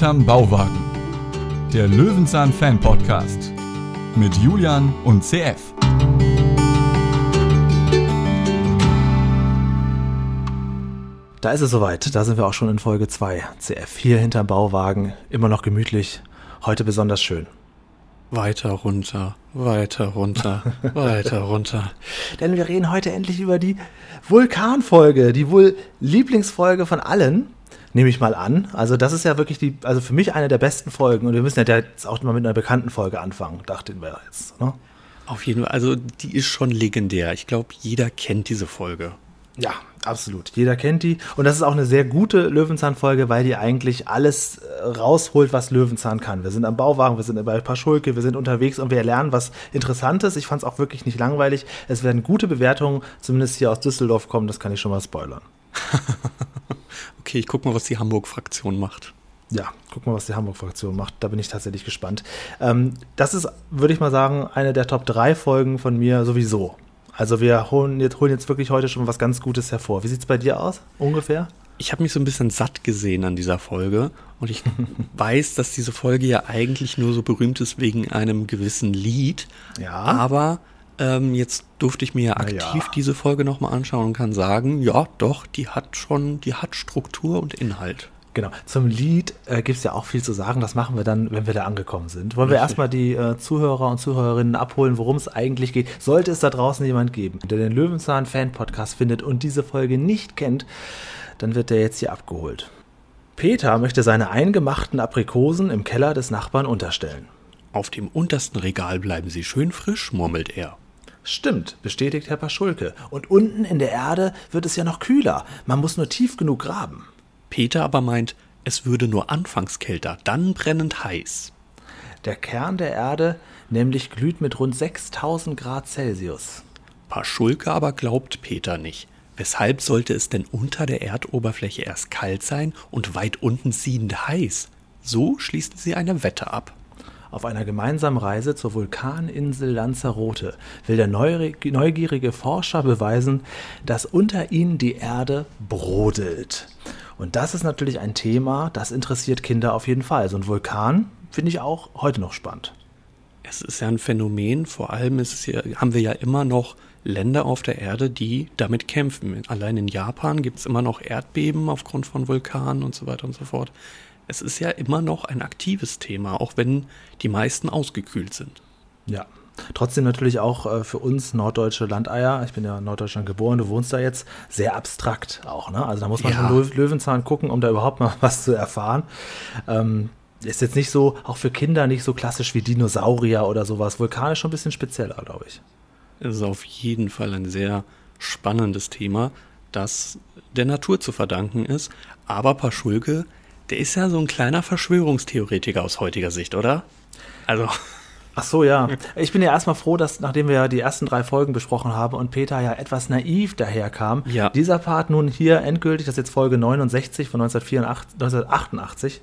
Hinterm Bauwagen. Der Löwenzahn Fan Podcast mit Julian und CF. Da ist es soweit. Da sind wir auch schon in Folge 2. CF hier hinterm Bauwagen. Immer noch gemütlich. Heute besonders schön. Weiter runter, weiter runter, weiter runter. Denn wir reden heute endlich über die Vulkanfolge, die wohl Lieblingsfolge von allen, nehme ich mal an. Also das ist ja wirklich die, also für mich eine der besten Folgen und wir müssen ja jetzt auch mal mit einer bekannten Folge anfangen, dachten wir jetzt. Ne? Auf jeden Fall, also die ist schon legendär. Ich glaube, jeder kennt diese Folge. Ja, absolut. Jeder kennt die. Und das ist auch eine sehr gute Löwenzahn-Folge, weil die eigentlich alles äh, rausholt, was Löwenzahn kann. Wir sind am Bauwagen, wir sind bei Paschulke, wir sind unterwegs und wir lernen was Interessantes. Ich fand es auch wirklich nicht langweilig. Es werden gute Bewertungen, zumindest hier aus Düsseldorf kommen, das kann ich schon mal spoilern. okay, ich guck mal, was die Hamburg-Fraktion macht. Ja, guck mal, was die Hamburg-Fraktion macht. Da bin ich tatsächlich gespannt. Ähm, das ist, würde ich mal sagen, eine der Top 3 Folgen von mir sowieso. Also wir holen jetzt, holen jetzt wirklich heute schon was ganz Gutes hervor. Wie sieht es bei dir aus, ungefähr? Ich habe mich so ein bisschen satt gesehen an dieser Folge und ich weiß, dass diese Folge ja eigentlich nur so berühmt ist wegen einem gewissen Lied. Ja. Aber ähm, jetzt durfte ich mir ja aktiv ja. diese Folge nochmal anschauen und kann sagen, ja, doch, die hat schon, die hat Struktur und Inhalt. Genau. Zum Lied äh, gibt es ja auch viel zu sagen. Das machen wir dann, wenn wir da angekommen sind. Wollen wir erstmal die äh, Zuhörer und Zuhörerinnen abholen, worum es eigentlich geht? Sollte es da draußen jemand geben, der den Löwenzahn-Fan-Podcast findet und diese Folge nicht kennt, dann wird der jetzt hier abgeholt. Peter möchte seine eingemachten Aprikosen im Keller des Nachbarn unterstellen. Auf dem untersten Regal bleiben sie schön frisch, murmelt er. Stimmt, bestätigt Herr Paschulke. Und unten in der Erde wird es ja noch kühler. Man muss nur tief genug graben. Peter aber meint, es würde nur anfangs kälter, dann brennend heiß. Der Kern der Erde nämlich glüht mit rund 6000 Grad Celsius. Paschulke aber glaubt Peter nicht. Weshalb sollte es denn unter der Erdoberfläche erst kalt sein und weit unten siedend heiß? So schließen sie eine Wette ab. Auf einer gemeinsamen Reise zur Vulkaninsel Lanzarote will der neugierige Forscher beweisen, dass unter ihnen die Erde brodelt. Und das ist natürlich ein Thema, das interessiert Kinder auf jeden Fall. So ein Vulkan finde ich auch heute noch spannend. Es ist ja ein Phänomen, vor allem ja, haben wir ja immer noch Länder auf der Erde, die damit kämpfen. Allein in Japan gibt es immer noch Erdbeben aufgrund von Vulkanen und so weiter und so fort. Es ist ja immer noch ein aktives Thema, auch wenn die meisten ausgekühlt sind. Ja, Trotzdem natürlich auch äh, für uns norddeutsche Landeier, ich bin ja in Norddeutschland geboren, du wohnst da jetzt, sehr abstrakt auch. Ne? Also da muss man ja. schon Löwenzahn gucken, um da überhaupt mal was zu erfahren. Ähm, ist jetzt nicht so, auch für Kinder nicht so klassisch wie Dinosaurier oder sowas. Vulkan ist schon ein bisschen spezieller, glaube ich. Es ist auf jeden Fall ein sehr spannendes Thema, das der Natur zu verdanken ist. Aber Paschulke, der ist ja so ein kleiner Verschwörungstheoretiker aus heutiger Sicht, oder? Also. Ach so, ja. Ich bin ja erstmal froh, dass nachdem wir ja die ersten drei Folgen besprochen haben und Peter ja etwas naiv daherkam, ja. dieser Part nun hier endgültig, das ist jetzt Folge 69 von 1988,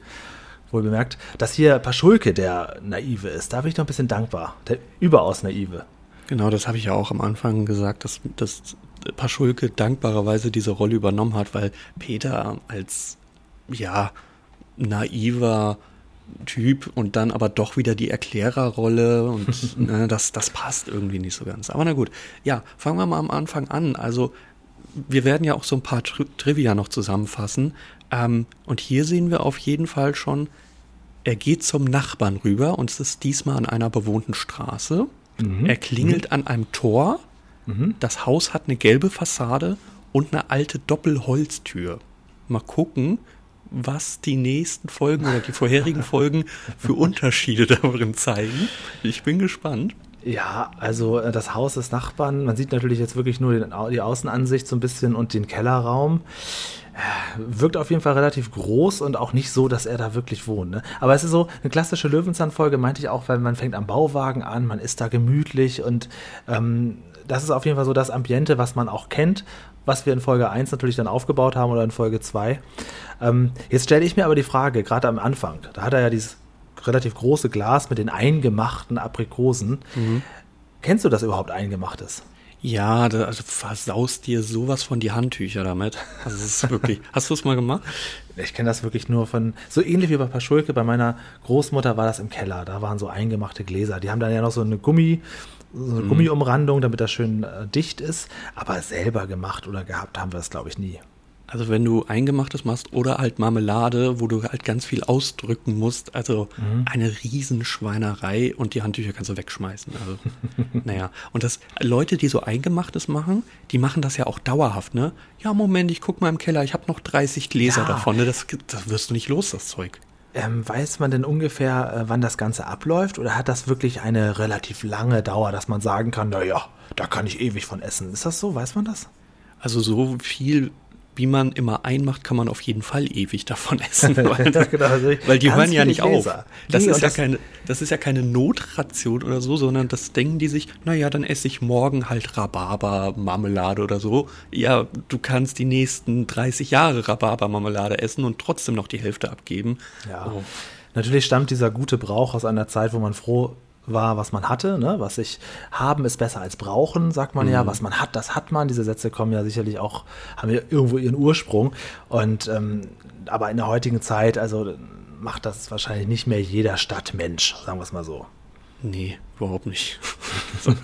wohl bemerkt, dass hier Paschulke der Naive ist. Da bin ich noch ein bisschen dankbar. Der überaus Naive. Genau, das habe ich ja auch am Anfang gesagt, dass, dass Paschulke dankbarerweise diese Rolle übernommen hat, weil Peter als, ja, naiver, Typ und dann aber doch wieder die Erklärerrolle und ne, das, das passt irgendwie nicht so ganz. Aber na gut, ja, fangen wir mal am Anfang an. Also wir werden ja auch so ein paar Tri Trivia noch zusammenfassen. Ähm, und hier sehen wir auf jeden Fall schon, er geht zum Nachbarn rüber und es ist diesmal an einer bewohnten Straße. Mhm. Er klingelt mhm. an einem Tor. Mhm. Das Haus hat eine gelbe Fassade und eine alte Doppelholztür. Mal gucken, was die nächsten Folgen oder die vorherigen Folgen für Unterschiede darin zeigen. Ich bin gespannt. Ja, also äh, das Haus des Nachbarn, man sieht natürlich jetzt wirklich nur den, die Außenansicht so ein bisschen und den Kellerraum. Äh, wirkt auf jeden Fall relativ groß und auch nicht so, dass er da wirklich wohnt. Ne? Aber es ist so eine klassische Löwenzahn-Folge, meinte ich auch, weil man fängt am Bauwagen an, man ist da gemütlich und ähm, das ist auf jeden Fall so das Ambiente, was man auch kennt, was wir in Folge 1 natürlich dann aufgebaut haben oder in Folge 2. Ähm, jetzt stelle ich mir aber die Frage, gerade am Anfang, da hat er ja dieses relativ große Glas mit den eingemachten Aprikosen. Mhm. Kennst du das überhaupt Eingemachtes? Ja, da also versaust dir sowas von die Handtücher damit. Also es ist wirklich. hast du es mal gemacht? Ich kenne das wirklich nur von, so ähnlich wie bei Paschulke, bei meiner Großmutter war das im Keller. Da waren so eingemachte Gläser. Die haben dann ja noch so eine Gummi, so eine mhm. Gummiumrandung, damit das schön äh, dicht ist. Aber selber gemacht oder gehabt haben wir es, glaube ich, nie. Also wenn du Eingemachtes machst oder halt Marmelade, wo du halt ganz viel ausdrücken musst, also mhm. eine Riesenschweinerei und die Handtücher kannst du wegschmeißen. Also, naja. Und das, Leute, die so Eingemachtes machen, die machen das ja auch dauerhaft, ne? Ja, Moment, ich guck mal im Keller, ich habe noch 30 Gläser ja. davon, ne? Das, das wirst du nicht los, das Zeug. Ähm, weiß man denn ungefähr, äh, wann das Ganze abläuft? Oder hat das wirklich eine relativ lange Dauer, dass man sagen kann, naja, da kann ich ewig von essen? Ist das so? Weiß man das? Also so viel wie man immer einmacht, kann man auf jeden Fall ewig davon essen. Weil, genau, also weil die hören ja nicht auf. Das ist, ja keine, das ist ja keine Notration oder so, sondern das denken die sich, naja, dann esse ich morgen halt Rhabarber-Marmelade oder so. Ja, du kannst die nächsten 30 Jahre Rhabarber-Marmelade essen und trotzdem noch die Hälfte abgeben. Ja. Oh. Natürlich stammt dieser gute Brauch aus einer Zeit, wo man froh war, was man hatte. Ne? Was ich haben ist besser als brauchen, sagt man mhm. ja. Was man hat, das hat man. Diese Sätze kommen ja sicherlich auch, haben ja irgendwo ihren Ursprung. Und ähm, aber in der heutigen Zeit, also macht das wahrscheinlich nicht mehr jeder Stadtmensch, sagen wir es mal so. Nee, überhaupt nicht.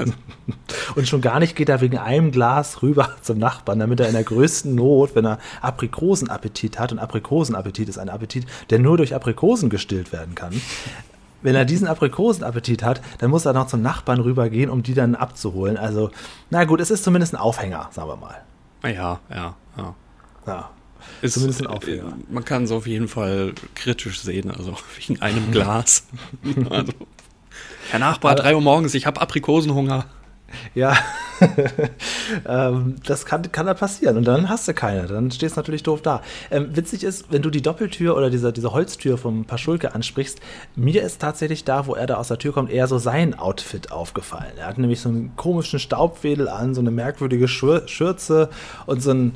und schon gar nicht geht er wegen einem Glas rüber zum Nachbarn, damit er in der größten Not, wenn er Aprikosenappetit hat, und Aprikosenappetit ist ein Appetit, der nur durch Aprikosen gestillt werden kann, wenn er diesen Aprikosenappetit hat, dann muss er noch zum Nachbarn rübergehen, um die dann abzuholen. Also, na gut, es ist zumindest ein Aufhänger, sagen wir mal. Ja, ja, ja. Ja. Ist zumindest ein Aufhänger. Äh, man kann es auf jeden Fall kritisch sehen, also wegen einem Glas. also, Herr Nachbar, drei Uhr morgens, ich habe Aprikosenhunger. Ja, ähm, das kann, kann da passieren. Und dann hast du keine. Dann stehst du natürlich doof da. Ähm, witzig ist, wenn du die Doppeltür oder diese, diese Holztür vom Paschulke ansprichst, mir ist tatsächlich da, wo er da aus der Tür kommt, eher so sein Outfit aufgefallen. Er hat nämlich so einen komischen Staubwedel an, so eine merkwürdige Schür Schürze und so ein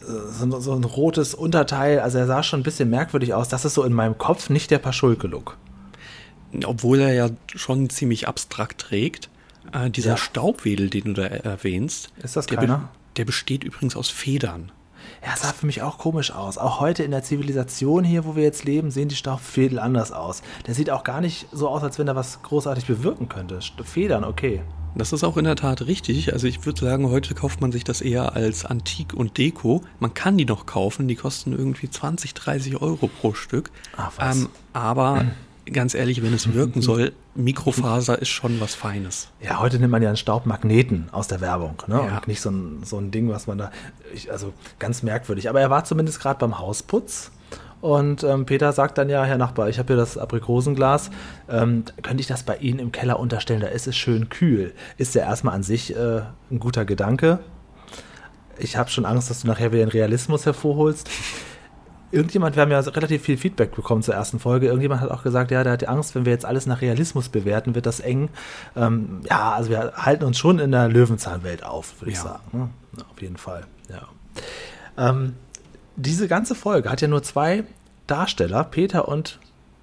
so, so, ein rotes Unterteil. Also er sah schon ein bisschen merkwürdig aus. Das ist so in meinem Kopf nicht der Paschulke-Look. Obwohl er ja schon ziemlich abstrakt trägt. Äh, dieser ja. Staubwedel, den du da erwähnst, ist das der, keiner? Der besteht übrigens aus Federn. Ja, sah für mich auch komisch aus. Auch heute in der Zivilisation hier, wo wir jetzt leben, sehen die Staubfädel anders aus. Der sieht auch gar nicht so aus, als wenn er was großartig bewirken könnte. Federn, okay. Das ist auch in der Tat richtig. Also ich würde sagen, heute kauft man sich das eher als Antik und Deko. Man kann die noch kaufen, die kosten irgendwie 20, 30 Euro pro Stück. Ach, was. Ähm, aber ganz ehrlich, wenn es wirken soll, Mikrofaser ist schon was Feines. Ja, heute nimmt man ja einen Staubmagneten aus der Werbung, ne? Ja. Und nicht so ein, so ein Ding, was man da. Ich, also ganz merkwürdig. Aber er war zumindest gerade beim Hausputz. Und ähm, Peter sagt dann ja, Herr Nachbar, ich habe hier das Aprikosenglas. Ähm, könnte ich das bei Ihnen im Keller unterstellen? Da ist es schön kühl. Ist ja erstmal an sich äh, ein guter Gedanke. Ich habe schon Angst, dass du nachher wieder den Realismus hervorholst irgendjemand, wir haben ja relativ viel Feedback bekommen zur ersten Folge, irgendjemand hat auch gesagt, ja, der hat Angst, wenn wir jetzt alles nach Realismus bewerten, wird das eng. Ähm, ja, also wir halten uns schon in der Löwenzahnwelt auf, würde ja. ich sagen. Ne? Ja, auf jeden Fall, ja. Ähm, diese ganze Folge hat ja nur zwei Darsteller, Peter und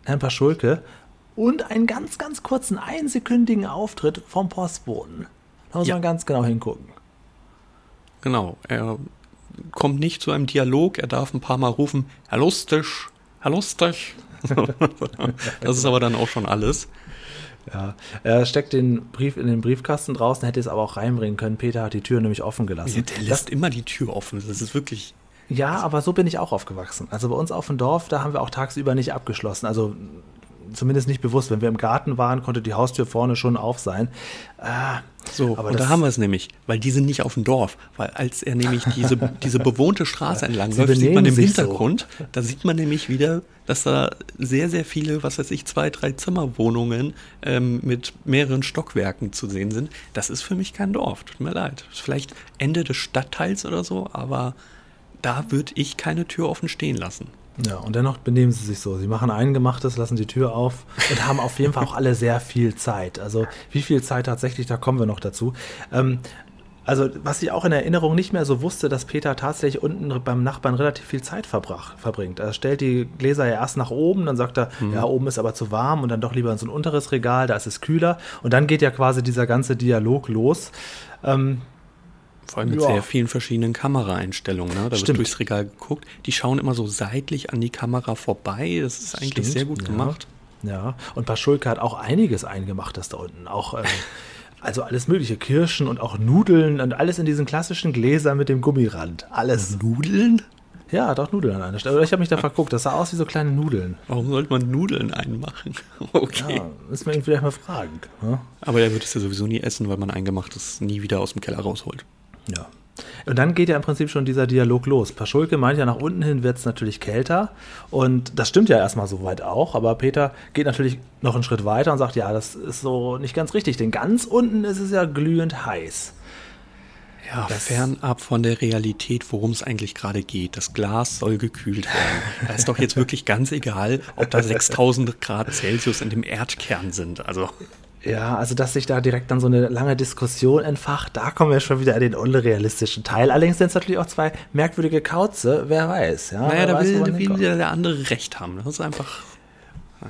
Herrn Paschulke, und einen ganz, ganz kurzen, einsekündigen Auftritt vom Postboten. Da muss ja. man ganz genau hingucken. Genau, er kommt nicht zu einem Dialog. Er darf ein paar Mal rufen, Herr Lustig, Herr Lustig. das ist aber dann auch schon alles. Ja, er steckt den Brief in den Briefkasten draußen, hätte es aber auch reinbringen können. Peter hat die Tür nämlich offen gelassen. Ja, der lässt das, immer die Tür offen. Das ist wirklich. Ja, aber so bin ich auch aufgewachsen. Also bei uns auf dem Dorf, da haben wir auch tagsüber nicht abgeschlossen. Also zumindest nicht bewusst. Wenn wir im Garten waren, konnte die Haustür vorne schon auf sein. Äh, so, aber und da haben wir es nämlich, weil die sind nicht auf dem Dorf. Weil als er nämlich diese, diese bewohnte Straße entlang läuft, sieht man im Hintergrund, so. da sieht man nämlich wieder, dass da sehr, sehr viele, was weiß ich, zwei, drei Zimmerwohnungen ähm, mit mehreren Stockwerken zu sehen sind. Das ist für mich kein Dorf, tut mir leid. Vielleicht Ende des Stadtteils oder so, aber da würde ich keine Tür offen stehen lassen. Ja, und dennoch benehmen sie sich so. Sie machen Eingemachtes, lassen die Tür auf und haben auf jeden Fall auch alle sehr viel Zeit. Also wie viel Zeit tatsächlich, da kommen wir noch dazu. Ähm, also, was ich auch in Erinnerung nicht mehr so wusste, dass Peter tatsächlich unten beim Nachbarn relativ viel Zeit verbrach, verbringt. Er stellt die Gläser ja erst nach oben, dann sagt er, mhm. ja, oben ist aber zu warm und dann doch lieber in so ein unteres Regal, da ist es kühler. Und dann geht ja quasi dieser ganze Dialog los. Ähm, Vor allem mit Ja. sehr vielen verschiedenen Kameraeinstellungen. Ne? Da wird Stimmt. durchs Regal geguckt. Die schauen immer so seitlich an die Kamera vorbei. Das ist eigentlich Stimmt, sehr gut ja. gemacht. Ja, und Paschulke hat auch einiges eingemacht, das da unten. Auch, ähm, also alles mögliche, Kirschen und auch Nudeln und alles in diesen klassischen Gläsern mit dem Gummirand. Alles. Nudeln? Ja, doch Nudeln an einer Stelle. Ich habe mich da verguckt, das sah aus wie so kleine Nudeln. Warum sollte man Nudeln einmachen? Okay. Ja, müssen wir ihn vielleicht mal fragen. ne? Aber er wird es ja sowieso nie essen, weil man Eingemachtes nie wieder aus dem Keller rausholt. Ja. Und dann geht ja im Prinzip schon dieser Dialog los. Paschulke meint ja, nach unten hin wird es natürlich kälter. Und das stimmt ja erstmal soweit auch. Aber Peter geht natürlich noch einen Schritt weiter und sagt, ja, das ist so nicht ganz richtig. Denn ganz unten ist es ja glühend heiß. Ja, Das- fernab von der Realität, worum es eigentlich gerade geht. Das Glas soll gekühlt werden. Da ist doch jetzt wirklich ganz egal, ob da 6000 Grad Celsius in dem Erdkern sind. Also, Ja, also dass sich da direkt dann so eine lange Diskussion entfacht, da kommen wir schon wieder in den unrealistischen Teil. Allerdings sind es natürlich auch zwei merkwürdige Kauze, wer weiß. Ja, naja, wer da weiß, will, will der andere Recht haben. Das ist einfach.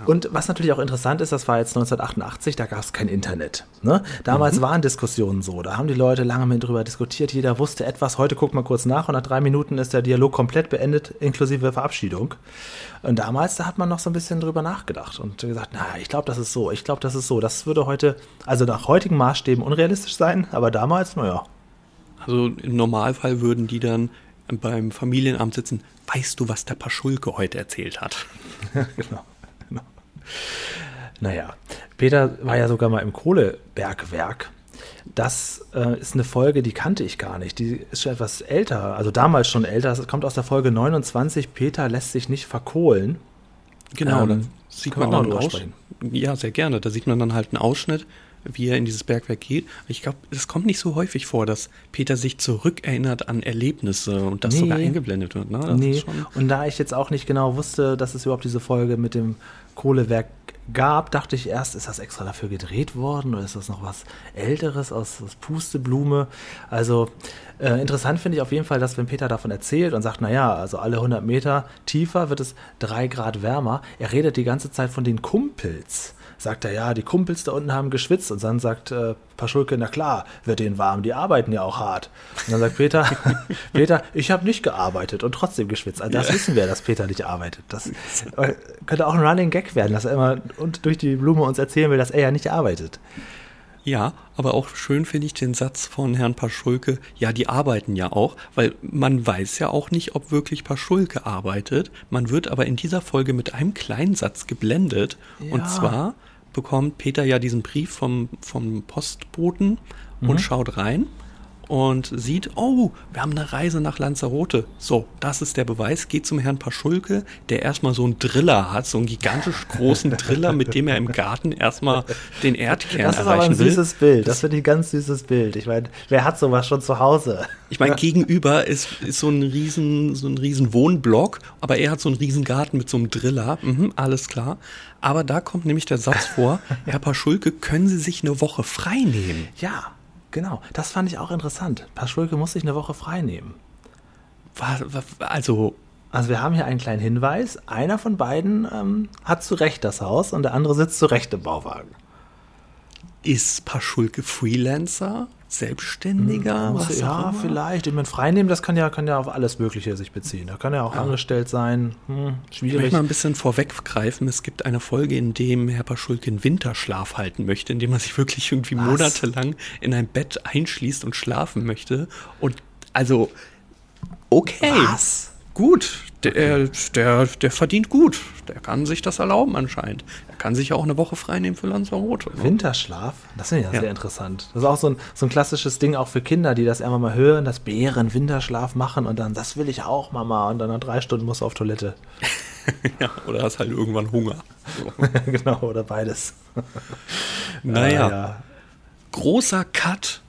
Und was natürlich auch interessant ist, das war jetzt 1988, da gab es kein Internet. Ne? Damals waren Diskussionen so, da haben die Leute lange mit drüber diskutiert, jeder wusste etwas, heute guckt man kurz nach und nach drei Minuten ist der Dialog komplett beendet, inklusive Verabschiedung. Und damals, da hat man noch so ein bisschen drüber nachgedacht und gesagt, na, ich glaube, das ist so, ich glaube, das ist so. Das würde heute, also nach heutigen Maßstäben unrealistisch sein, aber damals, naja. Also im Normalfall würden die dann beim Familienamt sitzen. Weißt du, was der Paschulke heute erzählt hat? genau. Naja, Peter war ja sogar mal im Kohlebergwerk. Das äh, ist eine Folge, die kannte ich gar nicht. Die ist schon etwas älter, also damals schon älter. Es kommt aus der Folge 29. Peter lässt sich nicht verkohlen. Genau, Ähm, dann sieht man auch dann sprechen. Ja, sehr gerne. Da sieht man dann halt einen Ausschnitt, wie er in dieses Bergwerk geht. Ich glaube, es kommt nicht so häufig vor, dass Peter sich zurückerinnert an Erlebnisse und das Nee. sogar eingeblendet wird. Ne? Das nee, ist schon, und da ich jetzt auch nicht genau wusste, dass es überhaupt diese Folge mit dem Kohlewerk gab, dachte ich erst, ist das extra dafür gedreht worden oder ist das noch was Älteres aus, aus Pusteblume? Also äh, interessant finde ich auf jeden Fall, dass wenn Peter davon erzählt und sagt, naja, also alle 100 Meter tiefer wird es drei Grad wärmer, er redet die ganze Zeit von den Kumpels. Sagt er, ja, die Kumpels da unten haben geschwitzt und dann sagt äh, Paschulke, na klar, wird denen warm, die arbeiten ja auch hart. Und dann sagt Peter, Peter, ich habe nicht gearbeitet und trotzdem geschwitzt. Also das wissen wir, dass Peter nicht arbeitet. Das äh, könnte auch ein Running Gag werden, dass er immer und durch die Blume uns erzählen will, dass er ja nicht arbeitet. Ja, aber auch schön finde ich den Satz von Herrn Paschulke, ja, die arbeiten ja auch, weil man weiß ja auch nicht, ob wirklich Paschulke arbeitet. Man wird aber in dieser Folge mit einem kleinen Satz geblendet. Ja. Und zwar bekommt Peter ja diesen Brief vom, vom Postboten Mhm. und schaut rein und sieht, oh, wir haben eine Reise nach Lanzarote. So, das ist der Beweis. Geht zum Herrn Paschulke, der erstmal so einen Driller hat, so einen gigantisch großen Driller, mit dem er im Garten erstmal den Erdkern Das ist aber erreichen ein will. süßes Bild. Das finde ich ein ganz süßes Bild. Ich meine, wer hat sowas schon zu Hause? Ich meine, gegenüber ist, ist so ein riesen, so ein riesen Wohnblock, aber er hat so einen riesen Garten mit so einem Driller. Mhm, alles klar. Aber da kommt nämlich der Satz vor, Herr Paschulke, können Sie sich eine Woche frei nehmen? Ja, genau. Das fand ich auch interessant. Paschulke muss sich eine Woche frei nehmen. Also, Also wir haben hier einen kleinen Hinweis. Einer von beiden ähm, hat zu Recht das Haus und der andere sitzt zu Recht im Bauwagen. Ist Paschulke Freelancer? Selbstständiger? Muss- was ja, vielleicht. Ich meine, freinehmen, das kann ja, kann ja auf alles Mögliche sich beziehen. Da kann ja auch angestellt sein. Hm, Ich möchte schwierig. mal ein bisschen vorweggreifen. Es gibt eine Folge, in dem Herr Paschulke einen Winterschlaf halten möchte, in dem er sich wirklich irgendwie Was? monatelang in ein Bett einschließt und schlafen möchte. Und also, okay. Was? Gut, der, der, der verdient gut. Der kann sich das erlauben anscheinend. Er kann sich ja auch eine Woche frei nehmen für Lanzarote. Ne? Winterschlaf? Das finde ich ja, Ja. sehr interessant. Das ist auch so ein, so ein klassisches Ding auch für Kinder, die das einfach mal hören, dass Bären Winterschlaf machen und dann, das will ich auch, Mama. Und dann nach drei Stunden muss er auf Toilette. Ja, oder hast halt irgendwann Hunger. So. genau, oder beides. Naja, Ah, ja. großer Cut.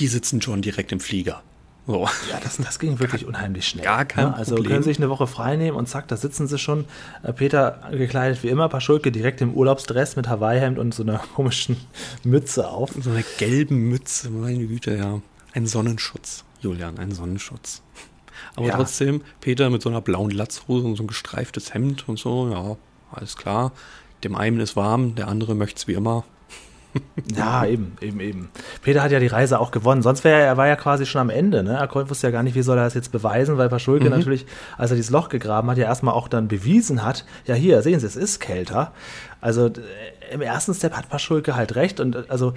Die sitzen schon direkt im Flieger. So. Ja, das, das ging wirklich unheimlich schnell. Gar kein Ne? Also Problem. können sich eine Woche frei nehmen und zack, da sitzen sie schon. Äh, Peter gekleidet wie immer, Paschulke direkt im Urlaubsdress mit Hawaii-Hemd und so einer komischen Mütze auf. So eine gelben Mütze, meine Güte, ja. Ein Sonnenschutz, Julian, ein Sonnenschutz. Aber Ja. trotzdem, Peter mit so einer blauen Latzhose und so ein gestreiftes Hemd und so, ja, alles klar. Dem einen ist warm, der andere möchte es wie immer. ja, eben, eben, eben. Peter hat ja die Reise auch gewonnen. Sonst wäre er, er war ja quasi schon am Ende. Ne? Er wusste ja gar nicht, wie soll er das jetzt beweisen, weil Paschulke mhm. natürlich, als er dieses Loch gegraben hat, ja erstmal auch dann bewiesen hat, ja hier, sehen Sie, es ist kälter. Also im ersten Step hat Paschulke halt recht und also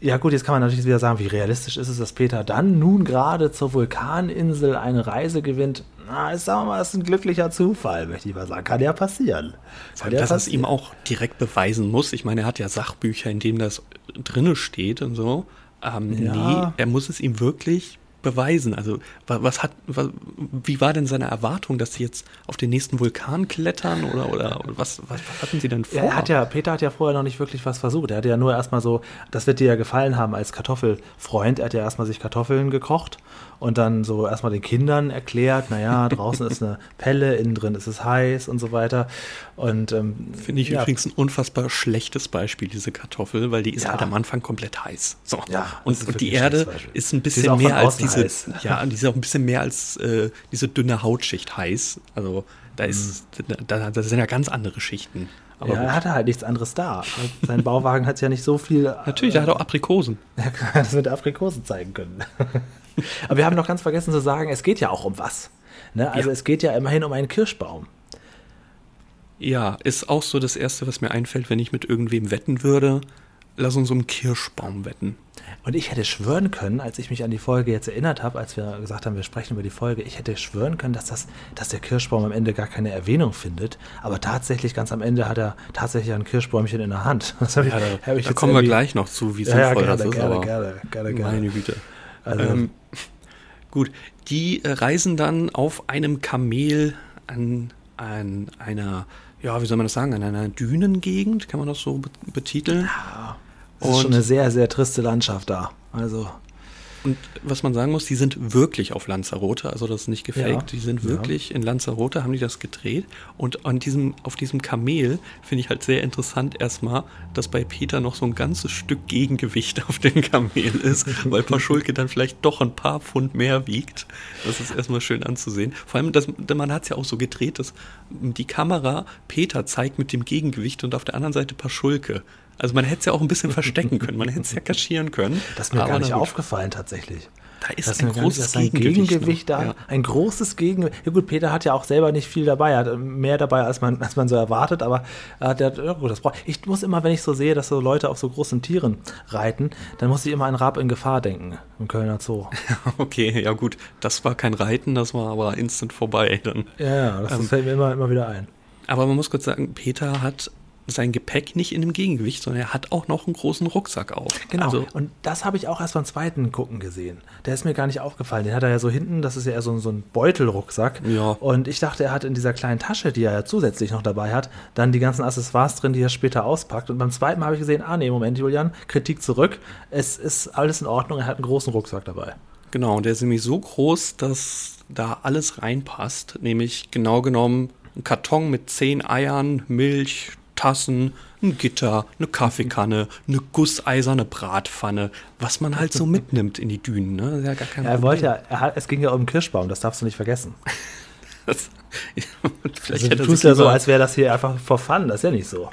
ja gut, jetzt kann man natürlich wieder sagen, wie realistisch ist es, dass Peter dann nun gerade zur Vulkaninsel eine Reise gewinnt. Na, ich sag mal, das ist ein glücklicher Zufall, möchte ich mal sagen. Kann ja passieren. Kann ja dass er es ihm auch direkt beweisen muss. Ich meine, er hat ja Sachbücher, in denen das drinne steht und so. Ähm, ja. Nee, er muss es ihm wirklich beweisen? Also, was hat, was, wie war denn seine Erwartung, dass sie jetzt auf den nächsten Vulkan klettern oder, oder, was, was, was, hatten sie denn vor? Er hat ja, Peter hat ja vorher noch nicht wirklich was versucht. Er hat ja nur erstmal so, das wird dir ja gefallen haben als Kartoffelfreund. Er hat ja erstmal sich Kartoffeln gekocht und dann so erstmal den Kindern erklärt, naja, draußen ist eine Pelle, innen drin ist es heiß und so weiter. Und ähm, finde ich ja. übrigens ein unfassbar schlechtes Beispiel, diese Kartoffel, weil die ist ja. halt am Anfang komplett heiß. So. Ja, und, und die Erde ist ein bisschen ist mehr als diese, heiß. ja, die ist auch ein bisschen mehr als äh, diese dünne Hautschicht heiß. Also da ist, mhm. da, da sind ja ganz andere Schichten. Aber ja, er hatte halt nichts anderes da. Sein Bauwagen hat ja nicht so viel. Natürlich, er hat auch Aprikosen. Er kann das mit Aprikosen zeigen können. Aber wir haben noch ganz vergessen zu sagen, es geht ja auch um was. Ne? Also ja. es geht ja immerhin um einen Kirschbaum. Ja, ist auch so das Erste, was mir einfällt, wenn ich mit irgendwem wetten würde. Lass uns um einen Kirschbaum wetten. Und ich hätte schwören können, als ich mich an die Folge jetzt erinnert habe, als wir gesagt haben, wir sprechen über die Folge, ich hätte schwören können, dass, das, dass der Kirschbaum am Ende gar keine Erwähnung findet. Aber tatsächlich, ganz am Ende hat er tatsächlich ein Kirschbäumchen in der Hand. Das ich, ja, da, da kommen wir gleich noch zu, wie sinnvoll ja, gerne, das ist. Gerne, gerne, gerne, gerne. Meine Güte. Also, ähm, gut, die äh, reisen dann auf einem Kamel an, an einer, ja, wie soll man das sagen, an einer Dünengegend, kann man das so betiteln? Ja, das ist schon eine sehr, sehr triste Landschaft da. Also und was man sagen muss, die sind wirklich auf Lanzarote, also das ist nicht gefaked, ja, die sind wirklich ja. in Lanzarote, haben die das gedreht. Und an diesem, auf diesem Kamel finde ich halt sehr interessant erstmal, dass bei Peter noch so ein ganzes Stück Gegengewicht auf dem Kamel ist, weil Paschulke dann vielleicht doch ein paar Pfund mehr wiegt. Das ist erstmal schön anzusehen. Vor allem, das, man hat es ja auch so gedreht, dass die Kamera Peter zeigt mit dem Gegengewicht und auf der anderen Seite Paschulke. Also man hätte es ja auch ein bisschen verstecken können, man hätte es ja kaschieren können. Das ist mir gar nicht aufgefallen tatsächlich. Da ist das ein großes nicht, ein Gegengewicht, da, ja. ein großes Gegengewicht. Ja gut, Peter hat ja auch selber nicht viel dabei, er hat mehr dabei, als man, als man so erwartet, aber er hat, ja gut, das braucht. Ich muss immer, wenn ich so sehe, dass so Leute auf so großen Tieren reiten, dann muss ich immer an Raab in Gefahr denken, im Kölner Zoo. okay, ja gut, das war kein Reiten, das war aber instant vorbei dann. Ja, ja das ähm, fällt mir immer, immer wieder ein. Aber man muss kurz sagen, Peter hat sein Gepäck nicht in einem Gegengewicht, sondern er hat auch noch einen großen Rucksack auf. Genau. Also, und das habe ich auch erst beim zweiten Gucken gesehen. Der ist mir gar nicht aufgefallen. Den hat er ja so hinten, das ist ja eher so, so ein Beutelrucksack. Ja. Und ich dachte, er hat in dieser kleinen Tasche, die er ja zusätzlich noch dabei hat, dann die ganzen Accessoires drin, die er später auspackt. Und beim zweiten Mal habe ich gesehen, ah nee, Moment, Julian, Kritik zurück. Es ist alles in Ordnung, er hat einen großen Rucksack dabei. Genau, und der ist nämlich so groß, dass da alles reinpasst. Nämlich genau genommen ein Karton mit zehn Eiern, Milch, Tassen, ein Gitter, eine Kaffeekanne, eine gusseiserne Bratpfanne, was man halt so mitnimmt in die Dünen. Ne? Ja gar kein ja, er wollte ja, er hat, es ging ja um den Kirschbaum, das darfst du nicht vergessen. das, also, du tust ja so, als wäre das hier einfach for fun, das ist ja nicht so.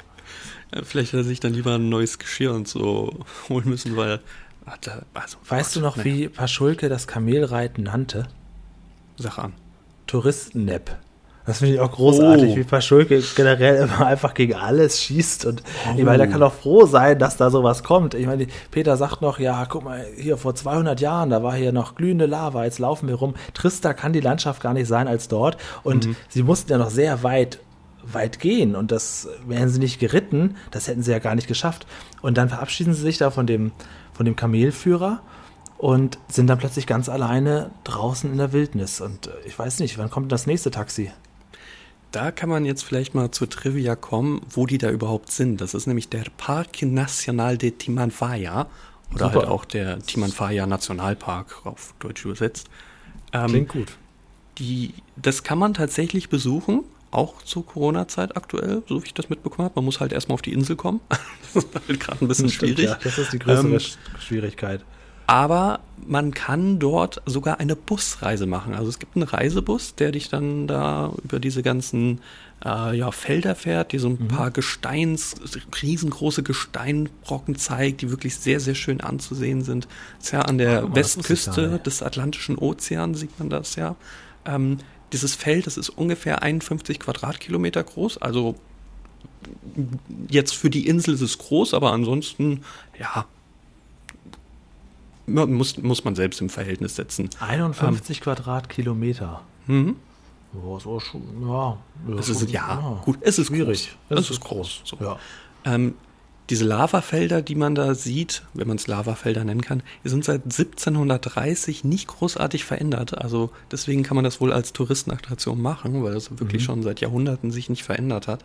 Ja, vielleicht hätte er sich dann lieber ein neues Geschirr und so holen müssen, weil. Also, weißt du noch, ne. wie Paschulke das Kamelreiten nannte? Sag an. Touristennepp. Das finde ich auch großartig, oh. wie Paschulke generell immer einfach gegen alles schießt. Und oh. ich meine, der kann doch froh sein, dass da sowas kommt. Ich meine, Peter sagt noch, ja, guck mal, hier vor 200 Jahren, da war hier noch glühende Lava, jetzt laufen wir rum. Trister kann die Landschaft gar nicht sein als dort. Und mhm. sie mussten ja noch sehr weit weit gehen und das wären sie nicht geritten, das hätten sie ja gar nicht geschafft. Und dann verabschieden sie sich da von dem, von dem Kamelführer und sind dann plötzlich ganz alleine draußen in der Wildnis. Und äh, ich weiß nicht, wann kommt das nächste Taxi? Da kann man jetzt vielleicht mal zur Trivia kommen, wo die da überhaupt sind. Das ist nämlich der Parque Nacional de Timanfaya oder Super. halt auch der Timanfaya Nationalpark auf Deutsch übersetzt. Ähm, Klingt gut. Die, das kann man tatsächlich besuchen, auch zur Corona-Zeit aktuell, so wie ich das mitbekommen habe. Man muss halt erstmal auf die Insel kommen. das ist halt gerade ein bisschen schwierig. Ja, das ist die größere ähm, Schwierigkeit. Aber man kann dort sogar eine Busreise machen. Also es gibt einen Reisebus, der dich dann da über diese ganzen äh, ja, Felder fährt, die so ein mhm. paar Gesteins, riesengroße Gesteinbrocken zeigt, die wirklich sehr, sehr schön anzusehen sind. Das ist ja an der oh, Westküste des Atlantischen Ozeans sieht man das ja. Ähm, dieses Feld, das ist ungefähr 51 Quadratkilometer groß, also jetzt für die Insel ist es groß, aber ansonsten, ja, muss, muss man selbst im Verhältnis setzen. 51 ähm, Quadratkilometer. Mhm. Ja, ist auch schon, ja. Es ist, ja, ja, gut, es ist schwierig. Groß. Es, es ist groß. So. Ja. Ähm, diese Lavafelder, die man da sieht, wenn man es Lavafelder nennen kann, die sind seit 1730 nicht großartig verändert. Also deswegen kann man das wohl als Touristenattraktion machen, weil das wirklich mhm. schon seit Jahrhunderten sich nicht verändert hat.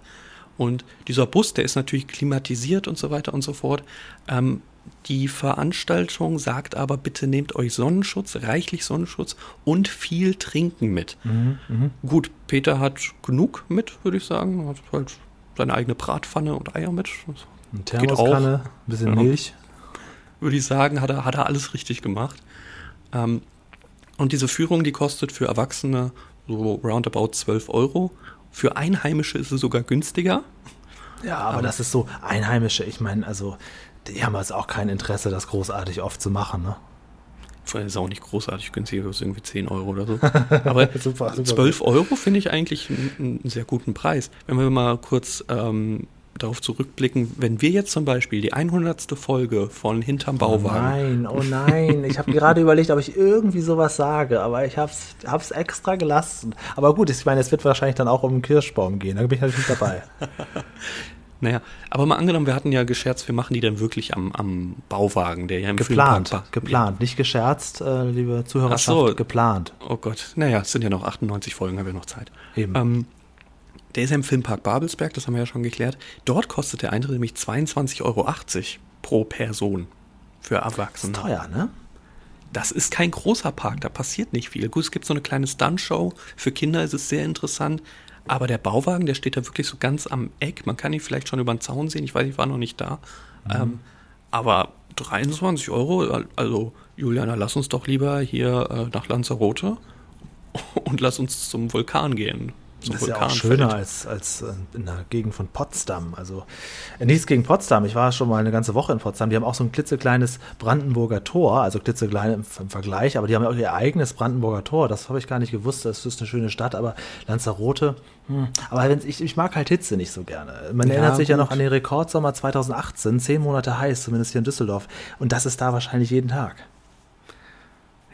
Und dieser Bus, der ist natürlich klimatisiert und so weiter und so fort. Ähm, die Veranstaltung sagt aber, bitte nehmt euch Sonnenschutz, reichlich Sonnenschutz und viel Trinken mit. Mhm, mh. Gut, Peter hat genug mit, würde ich sagen. Hat halt seine eigene Bratpfanne und Eier mit. Eine Thermoskanne, ein bisschen ja. Milch. Würde ich sagen, hat er, hat er alles richtig gemacht. Ähm, und diese Führung, die kostet für Erwachsene so roundabout 12 Euro. Für Einheimische ist es sogar günstiger. Ja, aber, aber das ist so Einheimische. Ich meine, also die haben jetzt auch kein Interesse, das großartig oft zu machen, ne? Vor allem ist auch nicht großartig günstig, das ist irgendwie 10 Euro oder so. Aber super, super 12 Euro finde ich eigentlich einen, einen, sehr guten Preis. Wenn wir mal kurz ähm, darauf zurückblicken, wenn wir jetzt zum Beispiel die 100. Folge von Hinterm Bauwagen. Oh nein, oh nein. Ich habe gerade überlegt, ob ich irgendwie sowas sage, aber ich habe es extra gelassen. Aber gut, ich meine, es wird wahrscheinlich dann auch um den Kirschbaum gehen. Da bin ich natürlich dabei. Naja, aber mal angenommen, wir hatten ja gescherzt, wir machen die dann wirklich am, am Bauwagen, der ja im Geplant, Filmpark geplant, ja. nicht gescherzt, äh, liebe Zuhörerschaft, so. geplant. Oh Gott, naja, es sind ja noch 98 Folgen, haben wir noch Zeit. Eben. Ähm, der ist ja im Filmpark Babelsberg, das haben wir ja schon geklärt. Dort kostet der Eintritt nämlich 22,80 Euro pro Person für Erwachsene. Das ist teuer, ne? Das ist kein großer Park, da passiert nicht viel. Gut, es gibt so eine kleine Stuntshow. Für Kinder ist es sehr interessant. Aber der Bauwagen, der steht da wirklich so ganz am Eck. Man kann ihn vielleicht schon über den Zaun sehen. Ich weiß, ich war noch nicht da. Mhm. Ähm, aber 23 Euro, also Juliana, lass uns doch lieber hier äh, nach Lanzarote und lass uns zum Vulkan gehen. Das ist ja auch schöner als, als äh, in der Gegend von Potsdam. Also äh, nichts gegen Potsdam. Ich war schon mal eine ganze Woche in Potsdam. Die haben auch so ein klitzekleines Brandenburger Tor, also klitzeklein im, im Vergleich, aber die haben ja auch ihr eigenes Brandenburger Tor. Das habe ich gar nicht gewusst. Das ist eine schöne Stadt, aber Lanzarote. Hm. Aber ich, ich mag halt Hitze nicht so gerne. Man ja, erinnert sich gut. ja noch an den Rekordsommer 2018, zehn Monate heiß, zumindest hier in Düsseldorf. Und das ist da wahrscheinlich jeden Tag.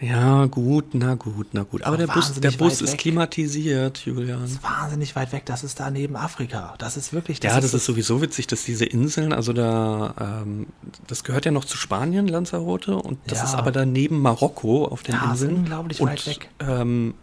Ja, gut, na gut, na gut. Aber der Bus, der Bus ist weg. klimatisiert, Julian. Das ist wahnsinnig weit weg. Das ist da neben Afrika. Das ist wirklich. Das ja, das ist, sowieso witzig, dass diese Inseln, also da, ähm, das gehört ja noch zu Spanien, Lanzarote, und das ja. ist aber da neben Marokko auf den ja, Inseln. Ist unglaublich und, weit weg. Ähm,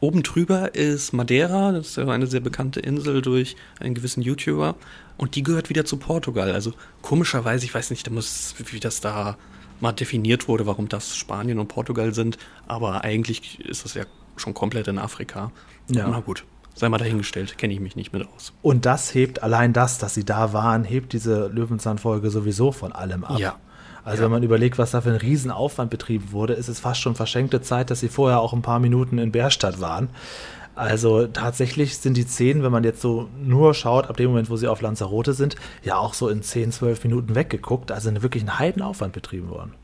oben drüber ist Madeira, das ist ja eine sehr bekannte Insel durch einen gewissen YouTuber, und die gehört wieder zu Portugal. Also komischerweise, ich weiß nicht, da muss, wie das da mal definiert wurde, warum das Spanien und Portugal sind. Aber eigentlich ist das ja schon komplett in Afrika. Ja. Na gut, sei mal dahingestellt, kenne ich mich nicht mit aus. Und das hebt, allein das, dass sie da waren, hebt diese Löwenzahnfolge sowieso von allem ab. Ja. Also ja. wenn man überlegt, was da für ein Riesenaufwand betrieben wurde, ist es fast schon verschenkte Zeit, dass sie vorher auch ein paar Minuten in Bärstadt waren. Also tatsächlich sind die Szenen, wenn man jetzt so nur schaut, ab dem Moment, wo sie auf Lanzarote sind, ja auch so in 10, 12 Minuten weggeguckt. Also wirklich ein Heidenaufwand betrieben worden.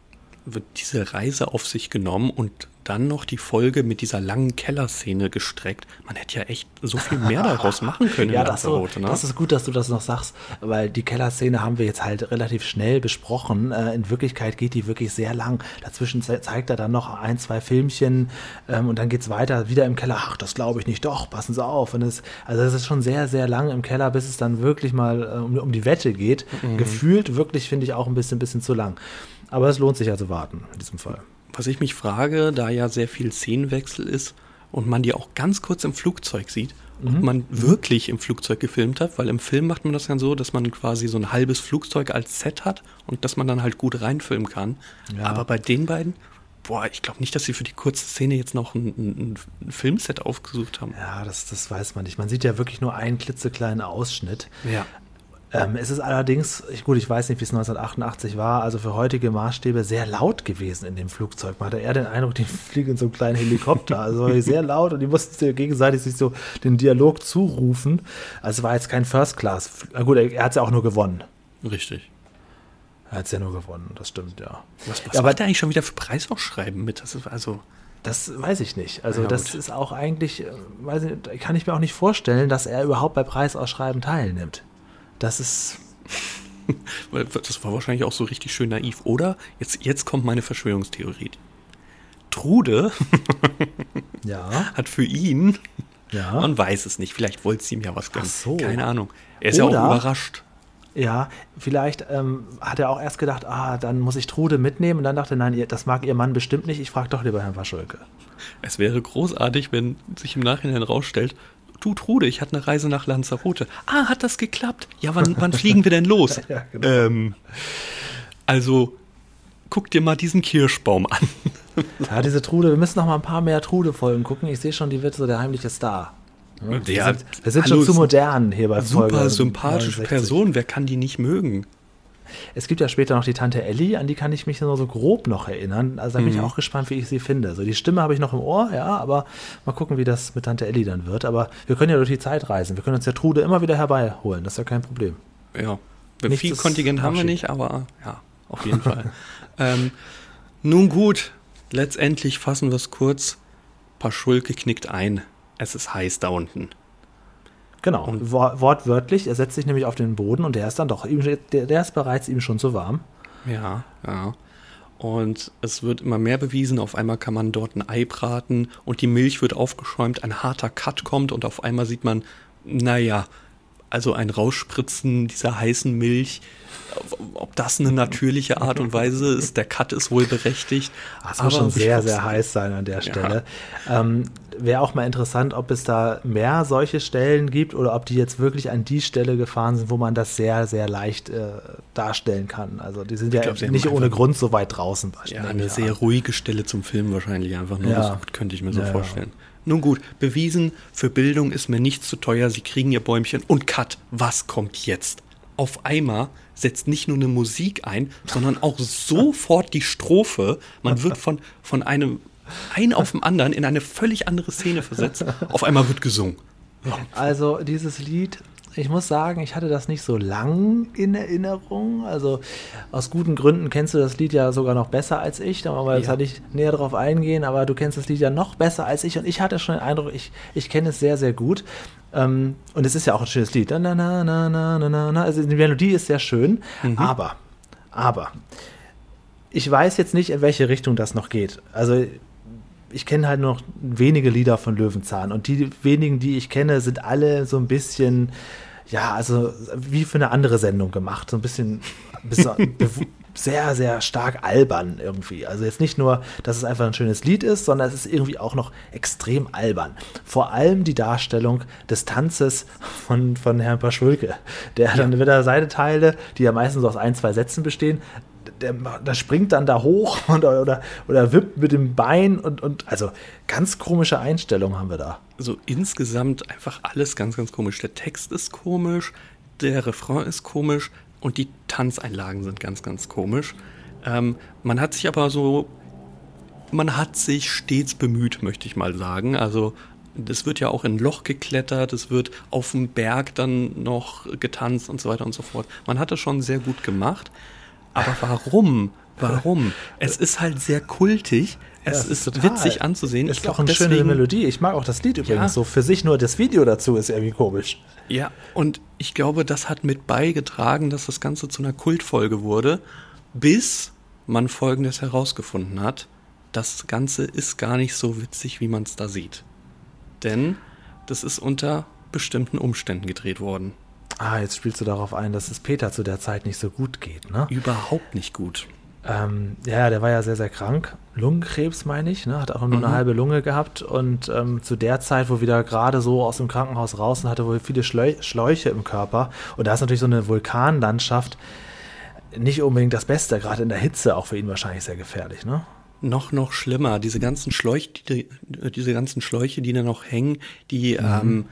Wird diese Reise auf sich genommen und dann noch die Folge mit dieser langen Kellerszene gestreckt. Man hätte ja echt so viel mehr daraus machen können. ja, das, so, ne? das ist gut, dass du das noch sagst, weil die Kellerszene haben wir jetzt halt relativ schnell besprochen. Äh, in Wirklichkeit geht die wirklich sehr lang. Dazwischen zeigt er dann noch ein, zwei Filmchen ähm, und dann geht es weiter, wieder im Keller. Ach, das glaube ich nicht. Doch, passen Sie auf. Und es, also es ist schon sehr, sehr lang im Keller, bis es dann wirklich mal äh, um, um, die Wette geht. Mhm. Gefühlt wirklich, finde ich, auch ein bisschen, bisschen zu lang. Aber es lohnt sich also warten in diesem Fall. Was ich mich frage, da ja sehr viel Szenenwechsel ist und man die auch ganz kurz im Flugzeug sieht, mhm. ob man wirklich im Flugzeug gefilmt hat, weil im Film macht man das dann so, dass man quasi so ein halbes Flugzeug als Set hat und dass man dann halt gut reinfilmen kann. Ja. Aber bei den beiden, boah, ich glaube nicht, dass sie für die kurze Szene jetzt noch ein, ein, ein, Filmset aufgesucht haben. Ja, das, das weiß man nicht. Man sieht ja wirklich nur einen klitzekleinen Ausschnitt. Ja. Ähm, es ist allerdings, ich, gut, ich weiß nicht, wie es 1988 war, also für heutige Maßstäbe sehr laut gewesen in dem Flugzeug. Man hatte eher den Eindruck, die fliegen in so einem kleinen Helikopter. Also sehr laut und die mussten sich gegenseitig sich so den Dialog zurufen. Also es war jetzt kein First Class. Na gut, er, er hat es ja auch nur gewonnen. Richtig. Er hat es ja nur gewonnen, das stimmt, ja. Was, was Ja, aber der eigentlich schon wieder für Preisausschreiben mit? Das ist also. Das weiß ich nicht. Also Ja, das gut. ist auch eigentlich, äh, weiß ich, kann ich mir auch nicht vorstellen, dass er überhaupt bei Preisausschreiben teilnimmt. Das ist, Das war wahrscheinlich auch so richtig schön naiv. Oder? Jetzt, jetzt kommt meine Verschwörungstheorie. Trude ja, hat für ihn, ja. man weiß es nicht, vielleicht wollte sie ihm ja was gönnen. Ach so. Keine Ahnung. Er ist ja Oder- auch überrascht. Ja, vielleicht ähm, hat er auch erst gedacht, ah, dann muss ich Trude mitnehmen und dann dachte, nein, ihr, das mag ihr Mann bestimmt nicht, ich frage doch lieber Herrn Waschulke. Es wäre großartig, wenn sich im Nachhinein rausstellt, du Trude, ich hatte eine Reise nach Lanzarote. Ah, hat das geklappt? Ja, wann, wann fliegen wir denn los? Ja, genau. ähm, also, guck dir mal diesen Kirschbaum an. Ja, diese Trude, wir müssen noch mal ein paar mehr Trude-Folgen gucken. Ich sehe schon, die wird so der heimliche Star. Ja, wir sind, wir sind hallo, schon zu modern hier bei Folge Super sympathische 69. Person, wer kann die nicht mögen? Es gibt ja später noch die Tante Ellie, an die kann ich mich nur so grob noch erinnern. Also da bin ich auch gespannt, wie ich sie finde. So die Stimme habe ich noch im Ohr, ja, aber mal gucken, wie das mit Tante Ellie dann wird. Aber wir können ja durch die Zeit reisen. Wir können uns ja Trude immer wieder herbeiholen. Das ist ja kein Problem. Ja, Nichts viel Kontingent haben wir nicht, aber ja, auf jeden Fall. ähm, nun gut, letztendlich fassen wir es kurz. Paschulke knickt ein. Es ist heiß da unten. Genau, wor wortwörtlich. Er setzt sich nämlich auf den Boden und der ist dann doch, ihm, der, der ist bereits ihm schon zu warm. Ja, ja. Und es wird immer mehr bewiesen. Auf einmal kann man dort ein Ei braten und die Milch wird aufgeschäumt. Ein harter Cut kommt und auf einmal sieht man, naja, also ein Rausspritzen dieser heißen Milch. Ob das eine natürliche Art und Weise ist, der Cut ist wohl berechtigt. Das muss schon ich sehr, sehr heiß sein an der Stelle. Ähm, Wäre auch mal interessant, ob es da mehr solche Stellen gibt oder ob die jetzt wirklich an die Stelle gefahren sind, wo man das sehr, sehr leicht äh, darstellen kann. Also die sind ja glaub, nicht ohne Grund so weit draußen. Ja, eine ich sehr ruhige Stelle zum Film wahrscheinlich einfach nur. Ja. Das könnte ich mir so Ja, ja. Nun gut, bewiesen, für Bildung ist mir nichts zu teuer, sie kriegen ihr Bäumchen und cut, was kommt jetzt? Auf einmal setzt nicht nur eine Musik ein, sondern auch sofort die Strophe. Man wird von, von einem einen auf den anderen in eine völlig andere Szene versetzt. Auf einmal wird gesungen. Also dieses Lied, ich muss sagen, ich hatte das nicht so lang in Erinnerung. Also aus guten Gründen kennst du das Lied ja sogar noch besser als ich. Da wollen wir jetzt Ja. halt nicht näher drauf eingehen, aber du kennst das Lied ja noch besser als ich. Und ich hatte schon den Eindruck, ich, ich kenne es sehr, sehr gut. Ähm, und es ist ja auch ein schönes Lied. Na, na, na, na, na, na, na. Also die Melodie ist sehr schön. Aber, aber, ich weiß jetzt nicht, in welche Richtung das noch geht. Also ich kenne halt nur noch wenige Lieder von Löwenzahn und die wenigen, die ich kenne, sind alle so ein bisschen, ja, also wie für eine andere Sendung gemacht, so ein bisschen sehr, sehr stark albern irgendwie. Also jetzt nicht nur, dass es einfach ein schönes Lied ist, sondern es ist irgendwie auch noch extrem albern. Vor allem die Darstellung des Tanzes von, von Herrn Paschulke, der dann wieder seine Teile, die ja meistens aus ein, zwei Sätzen bestehen, der, der springt dann da hoch und, oder, oder wippt mit dem Bein und, und also ganz komische Einstellungen haben wir da. so insgesamt einfach alles ganz, ganz komisch. Der Text ist komisch, der Refrain ist komisch und die Tanzeinlagen sind ganz, ganz komisch. Ähm, man hat sich aber so, man hat sich stets bemüht, möchte ich mal sagen. Also es wird ja auch in ein Loch geklettert, es wird auf dem Berg dann noch getanzt und so weiter und so fort. Man hat das schon sehr gut gemacht. Aber warum? Warum? Es ist halt sehr kultig. Es Ja, ist total. witzig anzusehen. Ist Ich auch eine schöne deswegen- Melodie. Ich mag auch das Lied übrigens Ja. so. Für sich nur das Video dazu ist irgendwie komisch. Ja, und ich glaube, das hat mit beigetragen, dass das Ganze zu einer Kultfolge wurde, bis man Folgendes herausgefunden hat. Das Ganze ist gar nicht so witzig, wie man es da sieht. Denn das ist unter bestimmten Umständen gedreht worden. Ah, jetzt spielst du darauf ein, dass es Peter zu der Zeit nicht so gut geht, ne? Überhaupt nicht gut. Ähm, ja, der war ja sehr, sehr krank. Lungenkrebs, meine ich, ne? Hat auch nur eine halbe Lunge gehabt. Und ähm, zu der Zeit, wo wieder gerade so aus dem Krankenhaus raus und hatte wohl viele Schleu Schläuche im Körper. Und da ist natürlich so eine Vulkanlandschaft nicht unbedingt das Beste, gerade in der Hitze auch für ihn wahrscheinlich sehr gefährlich, ne? Noch, noch schlimmer, diese ganzen Schläuche, die, diese ganzen Schläuche, die da noch hängen, die, ähm,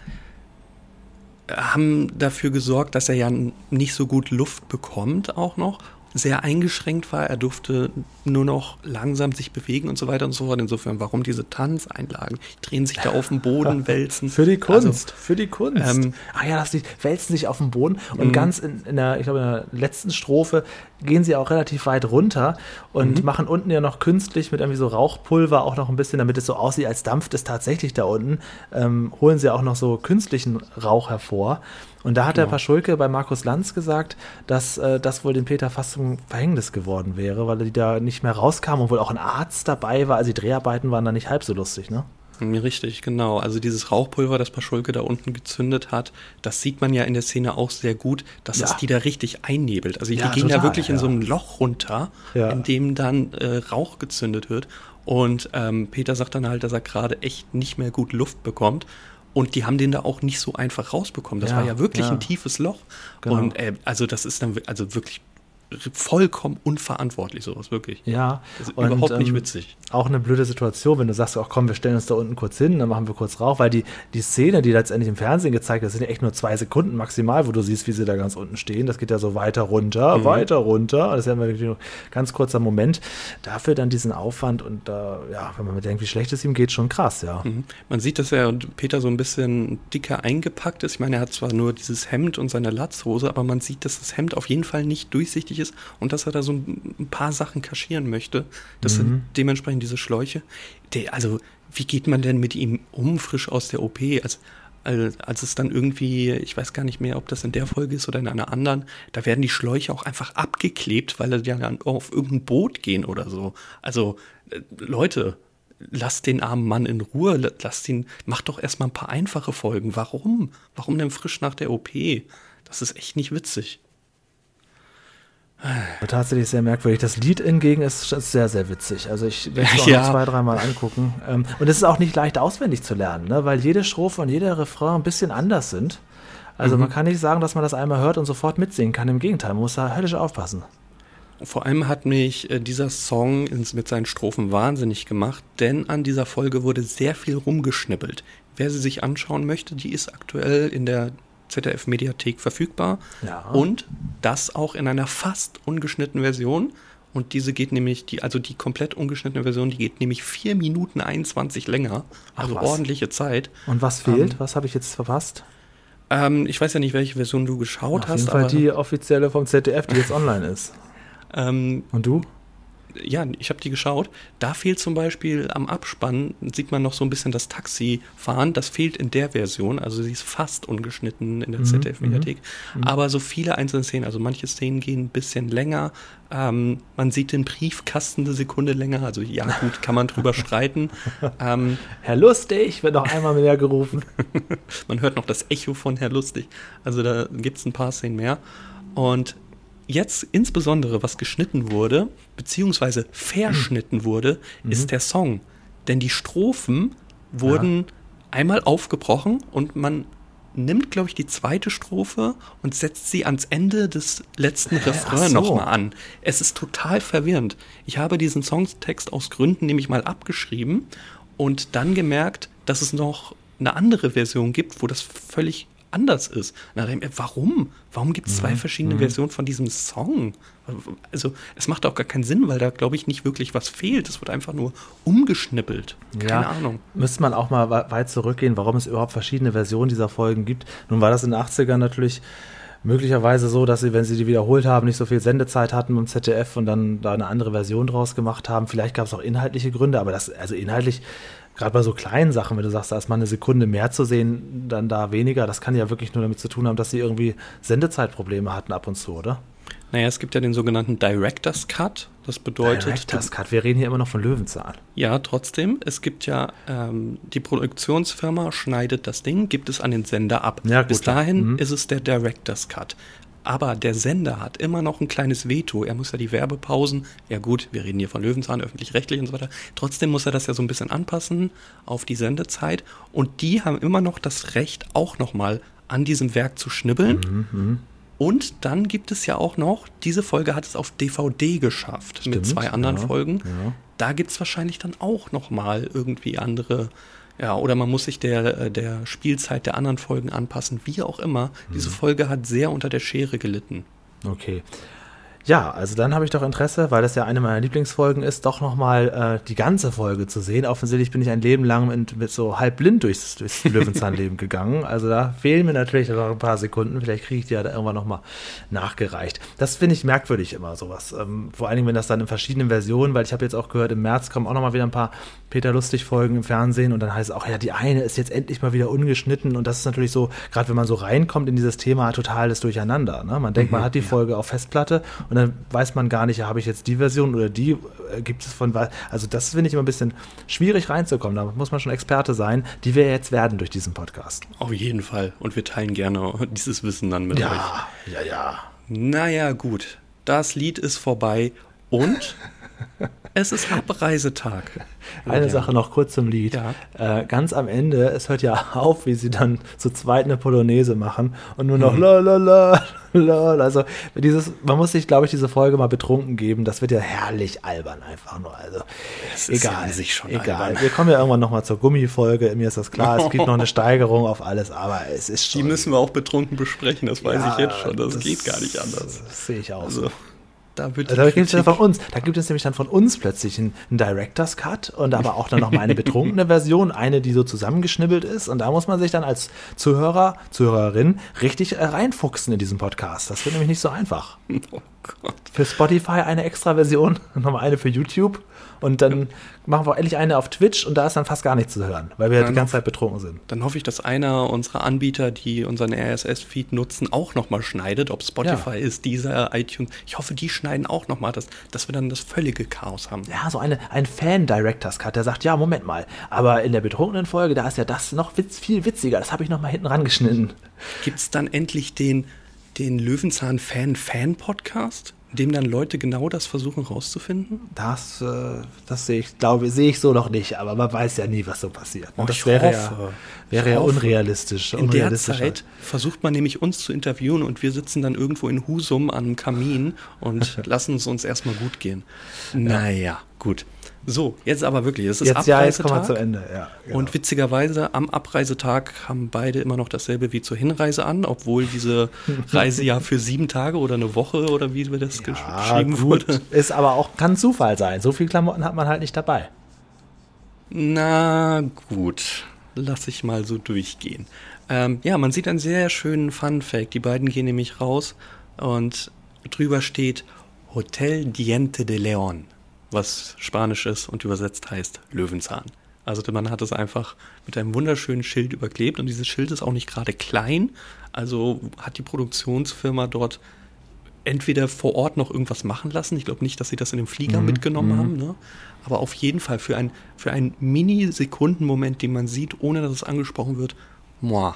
haben dafür gesorgt, dass er ja nicht so gut Luft bekommt auch noch sehr eingeschränkt war. Er durfte nur noch langsam sich bewegen und so weiter und so fort. Insofern, warum diese Tanzeinlagen? Die drehen sich da auf dem Boden, wälzen. Für die Kunst, also, für die Kunst. Ähm, ah ja, das, die wälzen sich auf dem Boden und mhm. ganz in, in, der, ich glaube, in der letzten Strophe gehen sie auch relativ weit runter und mhm. machen unten ja noch künstlich mit irgendwie so Rauchpulver auch noch ein bisschen, damit es so aussieht, als dampft es tatsächlich da unten, ähm, holen sie auch noch so künstlichen Rauch hervor. Und da hat genau. der Paschulke bei Markus Lanz gesagt, dass äh, das wohl dem Peter fast zum Verhängnis geworden wäre, weil er die da nicht mehr rauskam und wohl auch ein Arzt dabei war. Also die Dreharbeiten waren da nicht halb so lustig, ne? Richtig, genau. Also dieses Rauchpulver, das Paschulke da unten gezündet hat, das sieht man ja in der Szene auch sehr gut, dass ja. es die da richtig einnebelt. Also die ja, gehen total, da wirklich ja. in so ein Loch runter, in dem dann äh, Rauch gezündet wird. Und ähm, Peter sagt dann halt, dass er gerade echt nicht mehr gut Luft bekommt. Und die haben den da auch nicht so einfach rausbekommen. Das ja, war ja wirklich ja. ein tiefes Loch. Genau. Und äh, also das ist dann also wirklich vollkommen unverantwortlich, sowas wirklich. Ja. Das ist und, überhaupt nicht ähm, witzig. Auch eine blöde Situation, wenn du sagst, ach komm, wir stellen uns da unten kurz hin, dann machen wir kurz Rauch, weil die, die Szene, die letztendlich im Fernsehen gezeigt wird, sind ja echt nur zwei Sekunden maximal, wo du siehst, wie sie da ganz unten stehen. Das geht ja so weiter runter, mhm. weiter runter. Das ist ja ein ganz kurzer Moment. Dafür dann diesen Aufwand und da, äh, ja, wenn man bedenkt, wie schlecht es ihm geht, schon krass, ja. Mhm. Man sieht, dass er und Peter so ein bisschen dicker eingepackt ist. Ich meine, er hat zwar nur dieses Hemd und seine Latzhose, aber man sieht, dass das Hemd auf jeden Fall nicht durchsichtig ist und dass er da so ein paar Sachen kaschieren möchte. Das mhm. sind dementsprechend diese Schläuche. Der, also, wie geht man denn mit ihm um, frisch aus der OP? Als, als, als es dann irgendwie, ich weiß gar nicht mehr, ob das in der Folge ist oder in einer anderen, da werden die Schläuche auch einfach abgeklebt, weil er dann auf irgendein Boot gehen oder so. Also, äh, Leute, lasst den armen Mann in Ruhe, lasst ihn, macht doch erstmal ein paar einfache Folgen. Warum? Warum denn frisch nach der OP? Das ist echt nicht witzig. Tatsächlich sehr merkwürdig. Das Lied hingegen ist, sehr, sehr witzig. Also ich werde es auch ja. zwei, dreimal angucken. Ähm, und es ist auch nicht leicht auswendig zu lernen, ne? weil jede Strophe und jeder Refrain ein bisschen anders sind. Also mhm. man kann nicht sagen, dass man das einmal hört und sofort mitsingen kann. Im Gegenteil, man muss da höllisch aufpassen. Vor allem hat mich äh, dieser Song mit seinen Strophen wahnsinnig gemacht, denn an dieser Folge wurde sehr viel rumgeschnippelt. Wer sie sich anschauen möchte, die ist aktuell in der ZDF-Mediathek verfügbar. Ja. Und das auch in einer fast ungeschnittenen Version. Und diese geht nämlich, die, also die komplett ungeschnittene Version, die geht nämlich 4 Minuten 21 länger. Also ordentliche Zeit. Und was fehlt? Ähm, was habe ich jetzt verpasst? Ähm, ich weiß ja nicht, welche Version du geschaut Auf hast. Auf jeden Fall die offizielle vom ZDF, die jetzt online ist. Ähm, Und du? Ja, ich habe die geschaut. Da fehlt zum Beispiel am Abspann, sieht man noch so ein bisschen das Taxifahren. Das fehlt in der Version. Also sie ist fast ungeschnitten in der mhm, ZDF-Mediathek. Mhm, mhm. Aber so viele einzelne Szenen, also manche Szenen gehen ein bisschen länger. Ähm, man sieht den Briefkasten eine Sekunde länger. Also ja, gut, kann man drüber streiten. Ähm, Herr Lustig wird noch einmal mehr gerufen. man hört noch das Echo von Herr Lustig. Also da gibt es ein paar Szenen mehr. Und jetzt insbesondere, was geschnitten wurde, beziehungsweise verschnitten wurde, mhm. ist der Song. Denn die Strophen wurden ja. einmal aufgebrochen und man nimmt, glaube ich, die zweite Strophe und setzt sie ans Ende des letzten Refrain so. nochmal an. Es ist total verwirrend. Ich habe diesen Songtext aus Gründen nämlich mal abgeschrieben und dann gemerkt, dass es noch eine andere Version gibt, wo das völlig anders ist. Und dann warum? Warum gibt es zwei mhm. verschiedene mhm. Versionen von diesem Song? Also es macht auch gar keinen Sinn, weil da, glaube ich, nicht wirklich was fehlt. Es wird einfach nur umgeschnippelt. Keine ja, Ahnung. Müsste man auch mal weit zurückgehen, warum es überhaupt verschiedene Versionen dieser Folgen gibt. Nun war das in den 80ern natürlich möglicherweise so, dass sie, wenn sie die wiederholt haben, nicht so viel Sendezeit hatten im ZDF und dann da eine andere Version draus gemacht haben. Vielleicht gab es auch inhaltliche Gründe, aber das, also inhaltlich gerade bei so kleinen Sachen, wenn du sagst, da ist mal eine Sekunde mehr zu sehen, dann da weniger, das kann ja wirklich nur damit zu tun haben, dass sie irgendwie Sendezeitprobleme hatten ab und zu, oder? Naja, es gibt ja den sogenannten Director's Cut. Das bedeutet. Director's Cut, wir reden hier immer noch von Löwenzahn. Ja, trotzdem. Es gibt ja, ähm, die Produktionsfirma schneidet das Ding, gibt es an den Sender ab. Ja, gut, Bis dahin mhm. ist es der Director's Cut. Aber der Sender hat immer noch ein kleines Veto. Er muss ja die Werbepausen, ja gut, wir reden hier von Löwenzahn, öffentlich-rechtlich und so weiter. Trotzdem muss er das ja so ein bisschen anpassen auf die Sendezeit. Und die haben immer noch das Recht, auch nochmal an diesem Werk zu schnibbeln. Mhm, mhm, und dann gibt es ja auch noch, diese Folge hat es auf DVD geschafft Stimmt, mit zwei anderen ja, Folgen. Ja. Da gibt es wahrscheinlich dann auch nochmal irgendwie andere Ja, oder man muss sich der, äh, der Spielzeit der anderen Folgen anpassen, wie auch immer. Diese Folge hat sehr unter der Schere gelitten. Okay. Ja, also dann habe ich doch Interesse, weil das ja eine meiner Lieblingsfolgen ist, doch nochmal äh, die ganze Folge zu sehen. Offensichtlich bin ich ein Leben lang mit, mit so halb blind durchs, durchs Löwenzahnleben gegangen. Also da fehlen mir natürlich noch ein paar Sekunden. Vielleicht kriege ich die ja da irgendwann nochmal nachgereicht. Das finde ich merkwürdig immer, sowas. Ähm, vor allen Dingen, wenn das dann in verschiedenen Versionen, weil ich habe jetzt auch gehört, im März kommen auch nochmal wieder ein paar Peter Lustig-Folgen im Fernsehen und dann heißt es auch, ja, die eine ist jetzt endlich mal wieder ungeschnitten und das ist natürlich so, gerade wenn man so reinkommt in dieses Thema, totales Durcheinander. Ne? Man denkt, man hat die Folge auf Festplatte und dann weiß man gar nicht, ja, habe ich jetzt die Version oder die äh, gibt es von, also das finde ich immer ein bisschen schwierig reinzukommen. Da muss man schon Experte sein, die wir jetzt werden durch diesen Podcast. Auf jeden Fall. Und wir teilen gerne dieses Wissen dann mit Ja, euch. ja, ja. Naja, gut. Das Lied ist vorbei und es ist Abreisetag. Eine Ja. Sache noch kurz zum Lied. Ja. Äh, ganz am Ende, es hört ja auf, wie sie dann zu zweit eine Polonaise machen und nur Mhm. noch la la la la. Also dieses, man muss sich, glaube ich, diese Folge mal betrunken geben. Das wird ja herrlich albern einfach nur. Also ist egal, ja an sich schon egal. albern. Wir kommen ja irgendwann noch mal zur Gummifolge. Mir ist das klar. Es gibt noch eine Steigerung auf alles, aber es ist schon. Die müssen wir auch betrunken besprechen, das weiß Ja, ich jetzt schon. Das, geht gar nicht anders. Das sehe ich auch. Also, da wird Also da gibt es ja von uns, da gibt es nämlich dann von uns plötzlich einen, einen Director's Cut und aber auch dann noch mal eine betrunkene Version, eine, die so zusammengeschnibbelt ist. Und da muss man sich dann als Zuhörer, Zuhörerin richtig reinfuchsen in diesen Podcast. Das wird nämlich nicht so einfach. Gott. Für Spotify eine extra Version, nochmal eine für YouTube und dann machen wir endlich eine auf Twitch und da ist dann fast gar nichts zu hören, weil wir Ja, die ganze Zeit betrunken sind. Dann hoffe ich, dass einer unserer Anbieter, die unseren RSS-Feed nutzen, auch nochmal schneidet. Ob Spotify Ja. ist, dieser iTunes. Ich hoffe, die schneiden auch nochmal, dass, dass wir dann das völlige Chaos haben. Ja, so eine, ein Fan-Director's Cut, der sagt, ja, Moment mal, aber in der betrunkenen Folge, da ist ja das noch witz, viel witziger, das habe ich noch mal hinten rangeschnitten. Gibt es dann endlich den, den Löwenzahn-Fan-Fan-Podcast, in dem dann Leute genau das versuchen rauszufinden? Das, äh, das sehe ich, glaube sehe ich so noch nicht, aber man weiß ja nie, was so passiert. Oh, das wäre hoffe. ja, wäre ja unrealistisch. In der. Zeit versucht man nämlich uns zu interviewen und wir sitzen dann irgendwo in Husum an einem Kamin und lassen es uns erstmal gut gehen. Naja, gut. So, jetzt aber wirklich, es ist Jetzt, ja, jetzt kommen wir Abreisetag. zum Ende. Ja, genau. Und witzigerweise, am Abreisetag haben beide immer noch dasselbe wie zur Hinreise an, obwohl diese Reise ja für sieben Tage oder eine Woche oder wie wir das ja, geschrieben gut, wurde. ist aber auch, kann Zufall sein. So viel Klamotten hat man halt nicht dabei. Na gut, lass ich mal so durchgehen. Ähm, ja, man sieht einen sehr schönen Fun-Fact. Die beiden gehen nämlich raus und drüber steht Hotel Diente de León, was Spanisch ist und übersetzt heißt Löwenzahn. Also man hat es einfach mit einem wunderschönen Schild überklebt und dieses Schild ist auch nicht gerade klein. Also hat die Produktionsfirma dort entweder vor Ort noch irgendwas machen lassen. Ich glaube nicht, dass sie das in den Flieger mitgenommen haben. Ne? Aber auf jeden Fall für, ein, für einen Mini-Sekundenmoment, den man sieht, ohne dass es angesprochen wird, moi.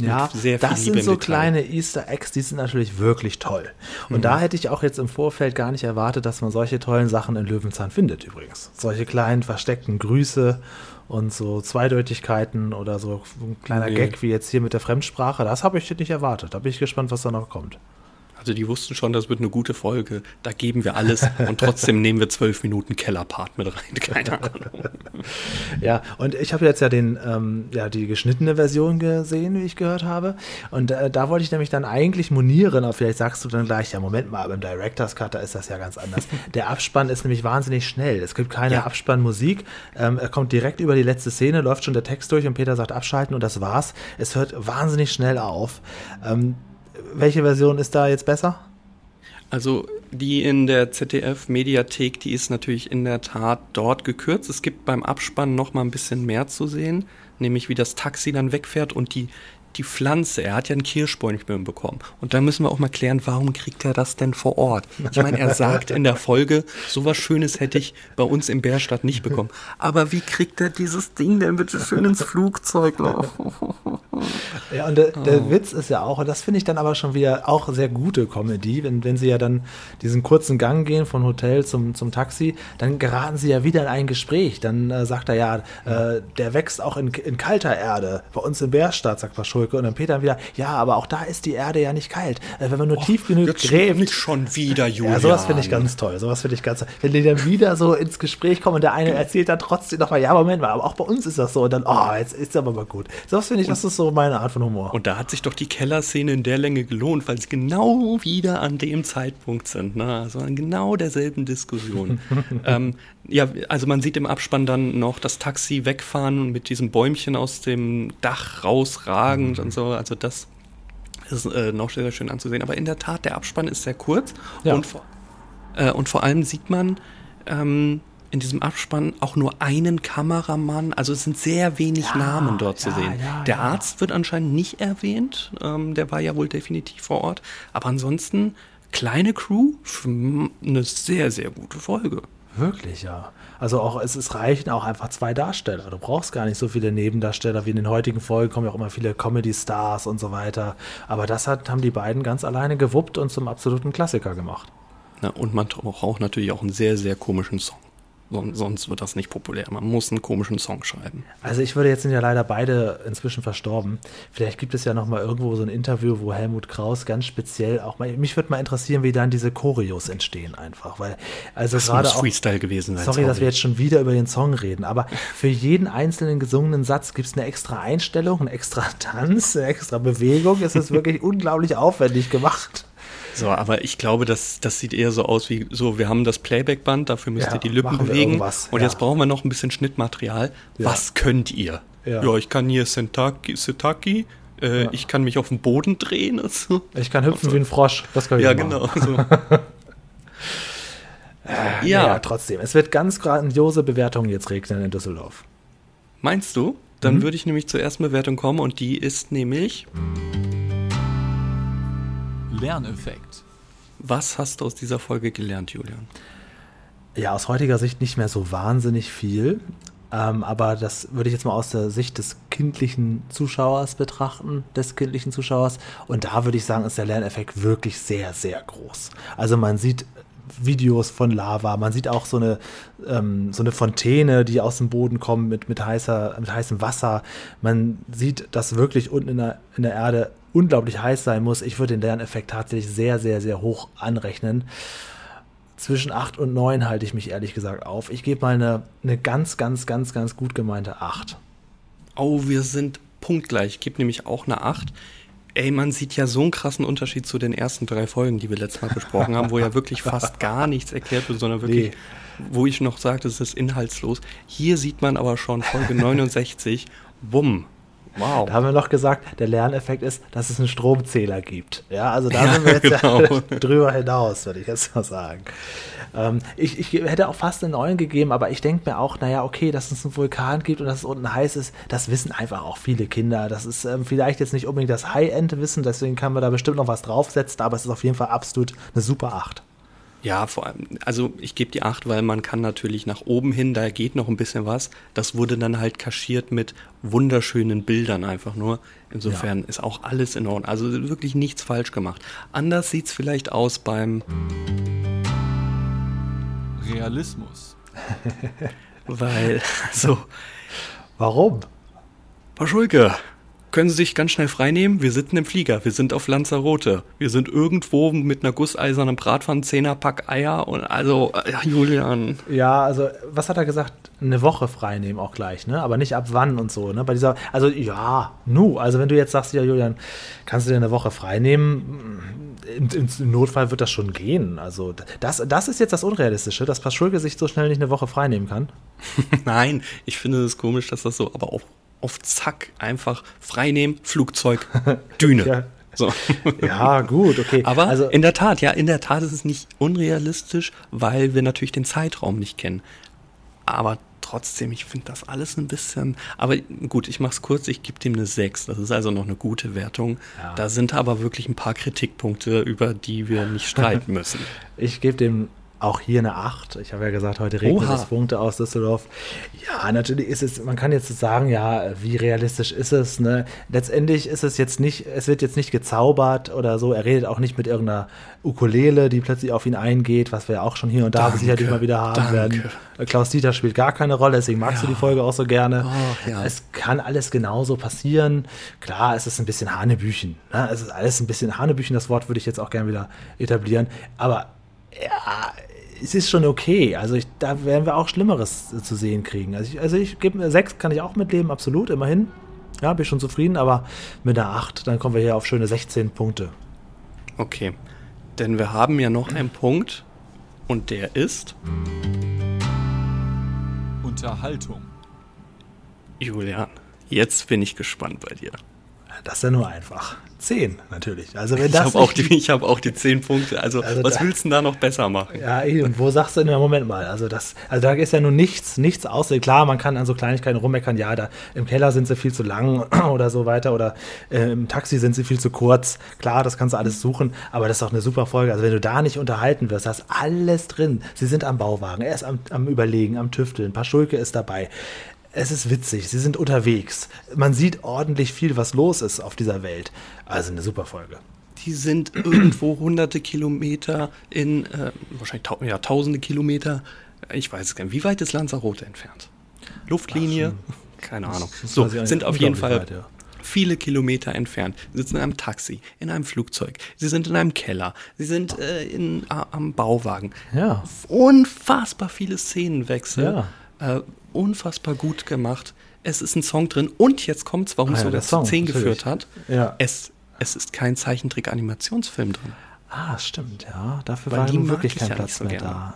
Ja, das Liebe sind so kleine Easter Eggs, die sind natürlich wirklich toll. Und da hätte ich auch jetzt im Vorfeld gar nicht erwartet, dass man solche tollen Sachen in Löwenzahn findet übrigens. Solche kleinen versteckten Grüße und so Zweideutigkeiten oder so ein kleiner Nee. Gag wie jetzt hier mit der Fremdsprache. Das habe ich nicht erwartet. Da bin ich gespannt, was da noch kommt. Also die wussten schon, das wird eine gute Folge. Da geben wir alles und trotzdem nehmen wir zwölf Minuten Kellerpart mit rein. Keine Ahnung. Ja, und ich habe jetzt ja den, ähm, ja, die geschnittene Version gesehen, wie ich gehört habe. Und äh, da wollte ich nämlich dann eigentlich monieren, aber vielleicht sagst du dann gleich, ja, Moment mal, beim Director's Cut, da ist das ja ganz anders. Der Abspann ist nämlich wahnsinnig schnell. Es gibt keine Ja. Abspannmusik. Ähm, er kommt direkt über die letzte Szene, läuft schon der Text durch und Peter sagt abschalten und das war's. Es hört wahnsinnig schnell auf. Ähm, welche Version ist da jetzt besser? Also die in der ZDF-Mediathek, die ist natürlich in der Tat dort gekürzt. Es gibt beim Abspann noch mal ein bisschen mehr zu sehen, nämlich wie das Taxi dann wegfährt und die, die Pflanze. Er hat ja einen Kirschbäumchen bekommen. Und da müssen wir auch mal klären, warum kriegt er das denn vor Ort? Ich meine, er sagt in der Folge, sowas Schönes hätte ich bei uns in Bärstadt nicht bekommen. Aber wie kriegt er dieses Ding denn bitte schön ins Flugzeug? Ja, und der, der oh. Witz ist ja auch, und das finde ich dann aber schon wieder auch sehr gute Comedy, wenn, wenn sie ja dann diesen kurzen Gang gehen von Hotel zum, zum Taxi, dann geraten sie ja wieder in ein Gespräch. Dann äh, sagt er ja, äh, der wächst auch in, in kalter Erde. Bei uns in Bärstadt, sagt Paschulke. Und dann Peter wieder, ja, aber auch da ist die Erde ja nicht kalt. Äh, wenn man nur oh, tief genug gräbt. Nicht schon wieder, Julian. Ja, sowas finde ich ganz toll. Sowas finde ich ganz toll. Wenn die dann wieder so ins Gespräch kommen und der eine erzählt dann trotzdem nochmal, ja, Moment mal, aber auch bei uns ist das so. Und dann, oh, jetzt ist aber mal gut. Sowas finde ich, das ist so meine Art von Humor. Und da hat sich doch die Kellerszene in der Länge gelohnt, weil sie genau wieder an dem Zeitpunkt sind. Ne? Also an genau derselben Diskussion. ähm, ja, also man sieht im Abspann dann noch das Taxi wegfahren und mit diesem Bäumchen aus dem Dach rausragend mhm. und so. Also das ist äh, noch sehr, sehr schön anzusehen. Aber in der Tat, der Abspann ist sehr kurz ja. und, äh, und vor allem sieht man ähm, in diesem Abspann auch nur einen Kameramann. Also es sind sehr wenig ja, Namen dort ja, zu sehen. Der Arzt wird anscheinend nicht erwähnt. Ähm, der war ja wohl definitiv vor Ort. Aber ansonsten kleine Crew, eine sehr, sehr gute Folge. Wirklich, ja. Also auch es, es reichen auch einfach zwei Darsteller. Du brauchst gar nicht so viele Nebendarsteller wie in den heutigen Folgen kommen ja auch immer viele Comedy-Stars und so weiter. Aber das hat, haben die beiden ganz alleine gewuppt und zum absoluten Klassiker gemacht. Ja, und man braucht natürlich auch einen sehr, sehr komischen Song sonst wird das nicht populär. Man muss einen komischen Song schreiben. Also ich würde jetzt sind ja leider beide inzwischen verstorben. Vielleicht gibt es ja noch mal irgendwo so ein Interview, wo Helmut Kraus ganz speziell auch mal. Mich würde mal interessieren, wie dann diese Choreos entstehen einfach, weil also das gerade muss Freestyle gewesen sein. Sorry, sorry, dass wir jetzt schon wieder über den Song reden, aber für jeden einzelnen gesungenen Satz gibt es eine extra Einstellung, einen extra Tanz, eine extra Bewegung. Es ist wirklich unglaublich aufwendig gemacht. So, aber ich glaube, das, das sieht eher so aus wie so, wir haben das Playback-Band, dafür müsst ja, ihr die Lippen bewegen. Und ja. jetzt brauchen wir noch ein bisschen Schnittmaterial. Ja. Was könnt ihr? Ja, ich kann hier Sentaki, Setaki, äh, ich kann mich auf den Boden drehen. Also. Ich kann hüpfen also. wie ein Frosch. Das kann ich Ja, genau. So. äh, ja. ja, trotzdem. Es wird ganz grandiose Bewertungen jetzt regnen in Düsseldorf. Meinst du? Dann mhm. würde ich nämlich zur ersten Bewertung kommen und die ist nämlich. Lerneffekt. Was hast du aus dieser Folge gelernt, Julian? Ja, aus heutiger Sicht nicht mehr so wahnsinnig viel. Ähm, aber das würde ich jetzt mal aus der Sicht des kindlichen Zuschauers betrachten, des kindlichen Zuschauers. Und da würde ich sagen, ist der Lerneffekt wirklich sehr, sehr groß. Also man sieht Videos von Lava, man sieht auch so eine, ähm, so eine Fontäne, die aus dem Boden kommt mit, mit, heißer, mit heißem Wasser. Man sieht, dass wirklich unten in der, in der Erde unglaublich heiß sein muss. Ich würde den Lerneffekt tatsächlich sehr, sehr, sehr hoch anrechnen. Zwischen 8 und 9 halte ich mich ehrlich gesagt auf. Ich gebe mal eine, eine ganz, ganz, ganz, ganz gut gemeinte 8. Oh, wir sind punktgleich. Ich gebe nämlich auch eine 8. Ey, man sieht ja so einen krassen Unterschied zu den ersten drei Folgen, die wir letztes Mal besprochen haben, wo ja wirklich fast gar nichts erklärt wird, sondern wirklich, nee. wo ich noch sagte, es ist inhaltslos. Hier sieht man aber schon Folge 69, bumm, Wow. Da haben wir noch gesagt, der Lerneffekt ist, dass es einen Stromzähler gibt. Ja, also da ja, sind wir jetzt genau. ja drüber hinaus, würde ich jetzt mal sagen. Ähm, ich, ich, hätte auch fast einen neuen gegeben, aber ich denke mir auch, naja, okay, dass es einen Vulkan gibt und dass es unten heiß ist, das wissen einfach auch viele Kinder. Das ist ähm, vielleicht jetzt nicht unbedingt das High-End-Wissen, deswegen kann man da bestimmt noch was draufsetzen, aber es ist auf jeden Fall absolut eine super 8. Ja, vor allem, also ich gebe die acht, weil man kann natürlich nach oben hin, da geht noch ein bisschen was. Das wurde dann halt kaschiert mit wunderschönen Bildern einfach nur. Insofern ja. ist auch alles in Ordnung. Also wirklich nichts falsch gemacht. Anders sieht es vielleicht aus beim Realismus. weil, so. Warum? Paschulke, können Sie sich ganz schnell freinehmen? Wir sitzen im Flieger, wir sind auf Lanzarote. Wir sind irgendwo mit einer gusseisernen Bratpfanne, Zehnerpack Eier und also, ja, Julian. Ja, also, was hat er gesagt? Eine Woche freinehmen auch gleich, ne? Aber nicht ab wann und so, ne? Bei dieser, also, ja, nu, also wenn du jetzt sagst, ja, Julian, kannst du dir eine Woche freinehmen? Im, im, Notfall wird das schon gehen. Also, das, das ist jetzt das Unrealistische, dass Paschulke sich so schnell nicht eine Woche freinehmen kann. Nein, ich finde es komisch, dass das so, aber auch auf Zack einfach freinehmen, Flugzeug, Düne. ja. So. Ja, gut, okay. Aber also, in der Tat, ja, in der Tat ist es nicht unrealistisch, weil wir natürlich den Zeitraum nicht kennen. Aber trotzdem, ich finde das alles ein bisschen. Aber gut, ich mache es kurz, ich gebe dem eine 6. Das ist also noch eine gute Wertung. Ja. Da sind aber wirklich ein paar Kritikpunkte, über die wir nicht streiten müssen. Ich gebe dem Auch hier eine 8. Ich habe ja gesagt, heute regnet Oha. es Punkte aus Düsseldorf. Ja, natürlich ist es, man kann jetzt sagen, ja, wie realistisch ist es, ne? Letztendlich ist es jetzt nicht, es wird jetzt nicht gezaubert oder so. Er redet auch nicht mit irgendeiner Ukulele, die plötzlich auf ihn eingeht, was wir auch schon hier und da Danke, sicherlich mal wieder haben danke. werden. Klaus Dieter spielt gar keine Rolle, deswegen magst du die Folge auch so gerne. Ach, ja. Es kann alles genauso passieren. Klar, es ist ein bisschen Hanebüchen. Ne? Es ist alles ein bisschen Hanebüchen, das Wort würde ich jetzt auch gerne wieder etablieren. Aber ja, es ist schon okay. Also ich, da werden wir auch Schlimmeres äh, zu sehen kriegen. Also ich, also ich gebe mir sechs, kann ich auch mitleben, absolut, immerhin. Ja, bin ich schon zufrieden, aber mit einer 8, dann kommen wir hier auf schöne 16 Punkte. Okay. Denn wir haben ja noch einen Punkt und der ist, Unterhaltung. Julian, jetzt bin ich gespannt bei dir. Das ist ja nur einfach. 10 natürlich. Also wenn Ich das habe auch, die- ich hab auch die 10 Punkte. Also, Also was da- willst du denn da noch besser machen? Ja, eh, und wo sagst du denn, Moment mal, also das, also da ist ja nun nichts, nichts außer, klar, man kann an so Kleinigkeiten rummeckern, ja, da im Keller sind sie viel zu lang oder so weiter oder äh, im Taxi sind sie viel zu kurz, klar, das kannst du alles suchen, aber das ist doch eine super Folge, also wenn du da nicht unterhalten wirst, da ist alles drin, sie sind am Bauwagen, er ist am, am Überlegen, am Tüfteln, Paschulke ist dabei, es ist witzig, sie sind unterwegs, man sieht ordentlich viel, was los ist auf dieser Welt, also eine super Folge. Die sind irgendwo hunderte Kilometer in, äh, wahrscheinlich tau ja, tausende Kilometer. Ich weiß es gar nicht. Wie weit ist Lanzarote entfernt? Luftlinie? Keine Ahnung. So, sind auf jeden Fall weit, ja. viele Kilometer entfernt. Sie sitzen in einem Taxi, in einem Flugzeug. Sie sind in einem Keller. Sie sind äh, in, am Bauwagen. Ja. Unfassbar viele Szenenwechsel. Ja. Äh, unfassbar gut gemacht. Es ist ein Song drin. Und jetzt kommt's, warum Ah es sogar zu Song, 10 natürlich. geführt hat. Ja. Es, es ist kein Zeichentrick-Animationsfilm drin. Ah, stimmt, ja. Dafür Weil war nun wirklich ich kein ja Platz so mehr gerne. da.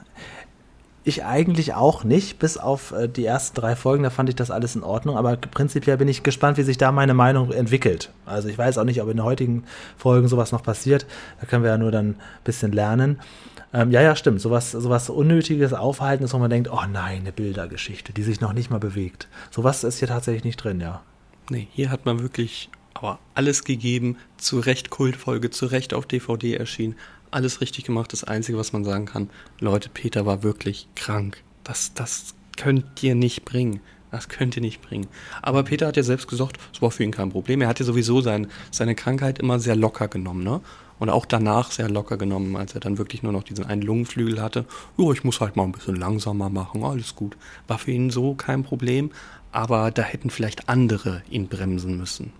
Ich eigentlich auch nicht, bis auf äh, die ersten drei Folgen, da fand ich das alles in Ordnung, aber prinzipiell bin ich gespannt, wie sich da meine Meinung entwickelt. Also ich weiß auch nicht, ob in den heutigen Folgen sowas noch passiert, da können wir ja nur dann ein bisschen lernen. Ähm, ja, ja, stimmt, sowas, sowas Unnötiges Aufhalten ist, wo man denkt, oh nein, eine Bildergeschichte, die sich noch nicht mal bewegt. Sowas ist hier tatsächlich nicht drin, ja. Nee, hier hat man wirklich aber alles gegeben, zu Recht Kultfolge, zu Recht auf DVD erschienen, alles richtig gemacht. Das Einzige, was man sagen kann, Leute, Peter war wirklich krank. Das, das könnt ihr nicht bringen. Das könnt ihr nicht bringen. Aber Peter hat ja selbst gesagt, es war für ihn kein Problem. Er hat ja sowieso sein, seine Krankheit immer sehr locker genommen, ne? Und auch danach sehr locker genommen, als er dann wirklich nur noch diesen einen Lungenflügel hatte. Jo, ich muss halt mal ein bisschen langsamer machen, alles gut. War für ihn so kein Problem, aber da hätten vielleicht andere ihn bremsen müssen.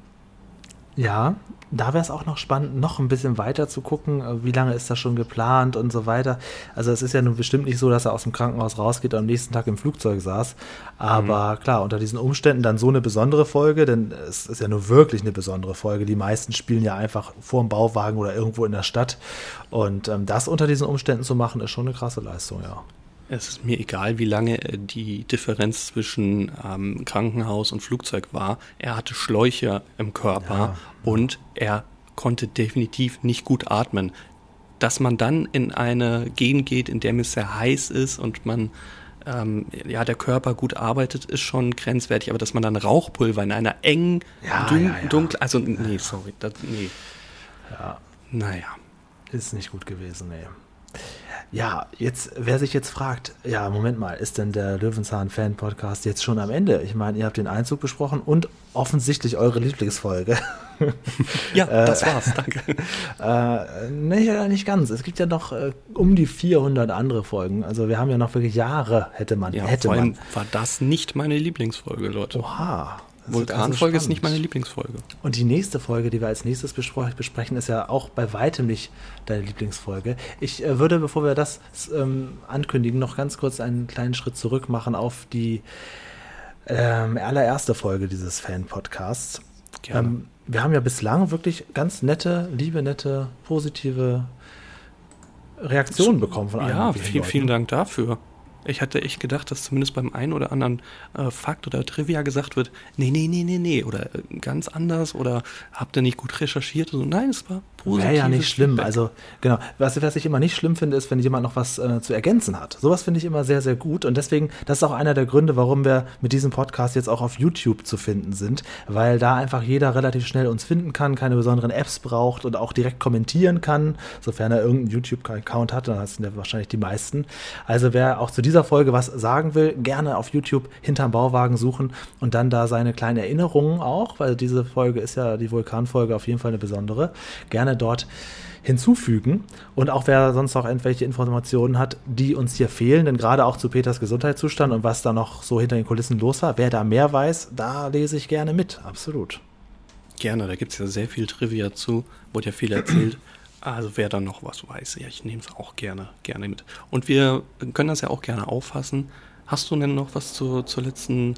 Ja, da wäre es auch noch spannend, noch ein bisschen weiter zu gucken, äh, wie lange ist das schon geplant und so weiter. Also es ist ja nun bestimmt nicht so, dass er aus dem Krankenhaus rausgeht und am nächsten Tag im Flugzeug saß. Aber klar, unter diesen Umständen dann so eine besondere Folge, denn es ist ja nur wirklich eine besondere Folge. Die meisten spielen ja einfach vor dem Bauwagen oder irgendwo in der Stadt. Und ähm, das unter diesen Umständen zu machen, ist schon eine krasse Leistung, ja. Es ist mir egal, wie lange äh, die Differenz zwischen ähm, Krankenhaus und Flugzeug war. Er hatte Schläuche im Körper Ja. und er konnte definitiv nicht gut atmen. Dass man dann in eine Gegend geht, in der es sehr heiß ist und man ähm, ja der Körper gut arbeitet, ist schon grenzwertig. Aber dass man dann Rauchpulver in einer engen, Ja, dun ja. dunklen, also nee, sorry, das, nee. Ja. Naja. Ist nicht gut gewesen, nee. Ja, jetzt, wer sich jetzt fragt, ja, Moment mal, ist denn der Löwenzahn-Fan-Podcast jetzt schon am Ende? Ich meine, ihr habt den Einzug besprochen und offensichtlich eure Lieblingsfolge. Ja, das war's, danke. äh, nicht, nicht ganz. Es gibt ja noch äh, um die 400 andere Folgen. Also wir haben ja noch wirklich Jahre, hätte man. Ja, hätte vor allem man. war das nicht meine Lieblingsfolge, Leute. Oha. Also Vulkanfolge ist nicht meine Lieblingsfolge. Und die nächste Folge, die wir als nächstes besprechen, ist ja auch bei weitem nicht deine Lieblingsfolge. Ich äh, würde, bevor wir das ähm, ankündigen, noch ganz kurz einen kleinen Schritt zurück machen auf die ähm, allererste Folge dieses Fan-Podcasts. Gerne. Ähm, wir haben ja bislang wirklich ganz nette, liebe, nette, positive Reaktionen bekommen von allen Ja, möglichen viel, Leuten. vielen Dank dafür. Ich hatte echt gedacht, dass zumindest beim einen oder anderen äh, Fakt oder Trivia gesagt wird, nee, nee, nee, nee, nee, oder äh, ganz anders oder habt ihr nicht gut recherchiert? Also, nein, es war Wäre ja nicht schlimm. Feedback. Also, genau. Was, was, ich immer nicht schlimm finde, ist, wenn jemand noch was äh, zu ergänzen hat. Sowas finde ich immer sehr, sehr gut. Und deswegen, das ist auch einer der Gründe, warum wir mit diesem Podcast jetzt auch auf YouTube zu finden sind, weil da einfach jeder relativ schnell uns finden kann, keine besonderen Apps braucht und auch direkt kommentieren kann, sofern er irgendeinen YouTube-Account hat. Dann sind ja wahrscheinlich die meisten. Also, wer auch zu dieser Folge was sagen will, gerne auf YouTube hinterm Bauwagen suchen und dann da seine kleinen Erinnerungen auch, weil diese Folge ist ja die Vulkanfolge auf jeden Fall eine besondere. Gerne dort hinzufügen. Und auch wer sonst noch irgendwelche Informationen hat, die uns hier fehlen, denn gerade auch zu Peters Gesundheitszustand und was da noch so hinter den Kulissen los war, wer da mehr weiß, da lese ich gerne mit. Absolut. Gerne, da gibt es ja sehr viel Trivia zu, wurde ja viel erzählt. Also wer da noch was weiß, ja, ich nehme es auch gerne, gerne mit. Und wir können das ja auch gerne auffassen. Hast du denn noch was zu, zur letzten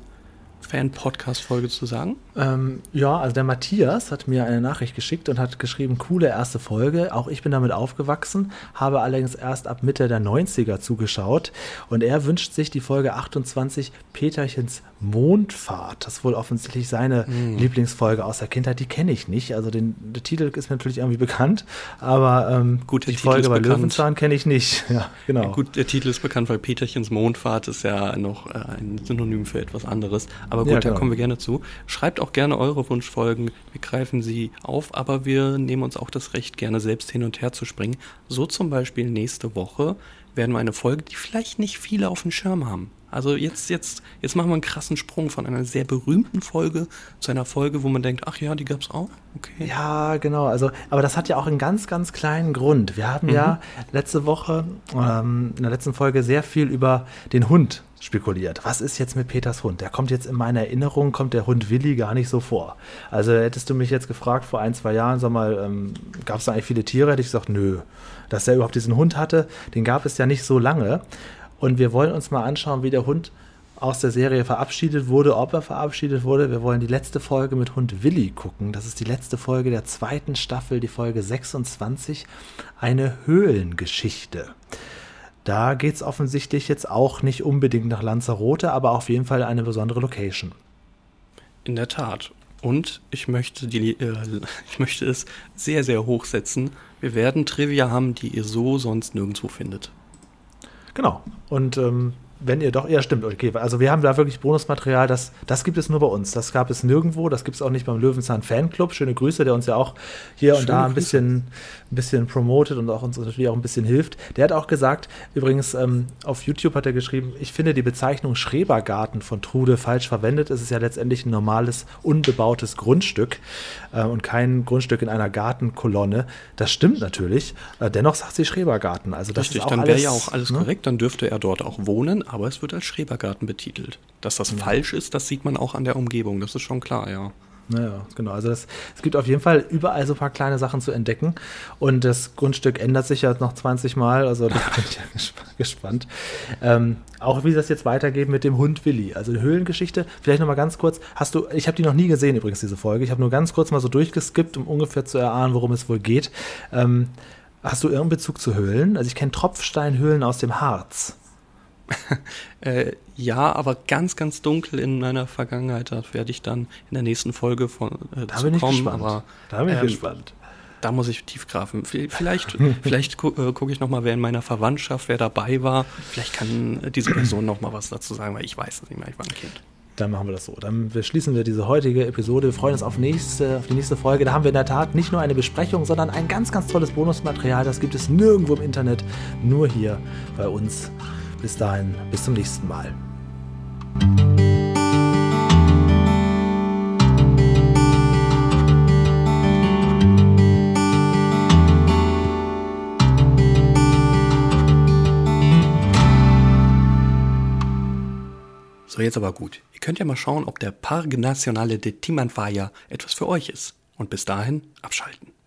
Fan-Podcast-Folge zu sagen? Ähm, ja, also der Matthias hat mir eine Nachricht geschickt und hat geschrieben, coole erste Folge. Auch ich bin damit aufgewachsen, habe allerdings erst ab Mitte der 90er zugeschaut. Und er wünscht sich die Folge 28 Peterchens Mondfahrt. Das ist wohl offensichtlich seine mm. Lieblingsfolge aus der Kindheit. Die kenne ich nicht. Also den, der Titel ist mir natürlich irgendwie bekannt, aber ähm, gut, die Titel Folge bei Löwenzahn kenne ich nicht. Ja, genau. Gut, der Titel ist bekannt, weil Peterchens Mondfahrt ist ja noch äh, ein Synonym für etwas anderes. Aber gut, ja, genau. da kommen wir gerne zu. Schreibt auch gerne eure Wunschfolgen. Wir greifen sie auf, aber wir nehmen uns auch das Recht, gerne selbst hin und her zu springen. So zum Beispiel nächste Woche werden wir eine Folge, die vielleicht nicht viele auf dem Schirm haben. Also jetzt, jetzt, jetzt machen wir einen krassen Sprung von einer sehr berühmten Folge zu einer Folge, wo man denkt, ach ja, die gab es auch. Okay. Ja, genau. Also, aber das hat ja auch einen ganz, ganz kleinen Grund. Wir haben mhm. ja letzte Woche ähm, in der letzten Folge sehr viel über den Hund spekuliert. Was ist jetzt mit Peters Hund? Der kommt jetzt in meiner Erinnerung, kommt der Hund Willi gar nicht so vor. Also hättest du mich jetzt gefragt vor ein, zwei Jahren, sag mal, ähm, gab es da eigentlich viele Tiere? Hätte ich gesagt, nö. Dass er überhaupt diesen Hund hatte, den gab es ja nicht so lange. Und wir wollen uns mal anschauen, wie der Hund aus der Serie verabschiedet wurde, ob er verabschiedet wurde. Wir wollen die letzte Folge mit Hund Willi gucken. Das ist die letzte Folge der zweiten Staffel, die Folge 26, eine Höhlengeschichte. Da geht es offensichtlich jetzt auch nicht unbedingt nach Lanzarote, aber auf jeden Fall eine besondere Location. In der Tat. Und ich möchte, die, äh, ich möchte es sehr, sehr hoch setzen. Wir werden Trivia haben, die ihr so sonst nirgendwo findet. Genau. Und ähm, wenn ihr doch, ja stimmt, okay, also wir haben da wirklich Bonusmaterial, das, das gibt es nur bei uns, das gab es nirgendwo, das gibt es auch nicht beim Löwenzahn Fanclub, schöne Grüße, der uns ja auch hier schöne und da ein bisschen, ein bisschen promotet und auch uns natürlich auch ein bisschen hilft. Der hat auch gesagt, übrigens ähm, auf YouTube hat er geschrieben, ich finde die Bezeichnung Schrebergarten von Trude falsch verwendet, es ist ja letztendlich ein normales, unbebautes Grundstück äh, und kein Grundstück in einer Gartenkolonne, das stimmt natürlich, äh, dennoch sagt sie Schrebergarten, also das Richtig, ist auch dann wäre ja auch alles ne? korrekt, dann dürfte er dort auch wohnen, aber es wird als Schrebergarten betitelt. Dass das ja. falsch ist, das sieht man auch an der Umgebung, das ist schon klar, ja. Naja, genau. Also das, es gibt auf jeden Fall überall so ein paar kleine Sachen zu entdecken. Und das Grundstück ändert sich ja noch 20 Mal. Also da bin ich ja gespannt. Ähm, auch wie das jetzt weitergeht mit dem Hund Willi. Also die Höhlengeschichte. Vielleicht nochmal ganz kurz. Hast du, ich habe die noch nie gesehen übrigens, diese Folge. Ich habe nur ganz kurz mal so durchgeskippt, um ungefähr zu erahnen, worum es wohl geht. Ähm, hast du irgendeinen Bezug zu Höhlen? Also ich kenne Tropfsteinhöhlen aus dem Harz. äh, ja, aber ganz, ganz dunkel in meiner Vergangenheit. Da werde ich dann in der nächsten Folge von äh, da bin ich kommen. Gespannt. Aber, da bin ich ähm, gespannt. Da muss ich tief grafen. Vielleicht, vielleicht gu äh, gucke ich nochmal, wer in meiner Verwandtschaft, wer dabei war. Vielleicht kann diese Person nochmal was dazu sagen, weil ich weiß es nicht mehr. Ich war ein Kind. Dann machen wir das so. Dann schließen wir diese heutige Episode. Wir freuen uns auf, nächste, auf die nächste Folge. Da haben wir in der Tat nicht nur eine Besprechung, sondern ein ganz, ganz tolles Bonusmaterial. Das gibt es nirgendwo im Internet, nur hier bei uns. Bis dahin, bis zum nächsten Mal. So, jetzt aber gut. Ihr könnt ja mal schauen, ob der Parque Nacionale de Timanfaya etwas für euch ist. Und bis dahin abschalten.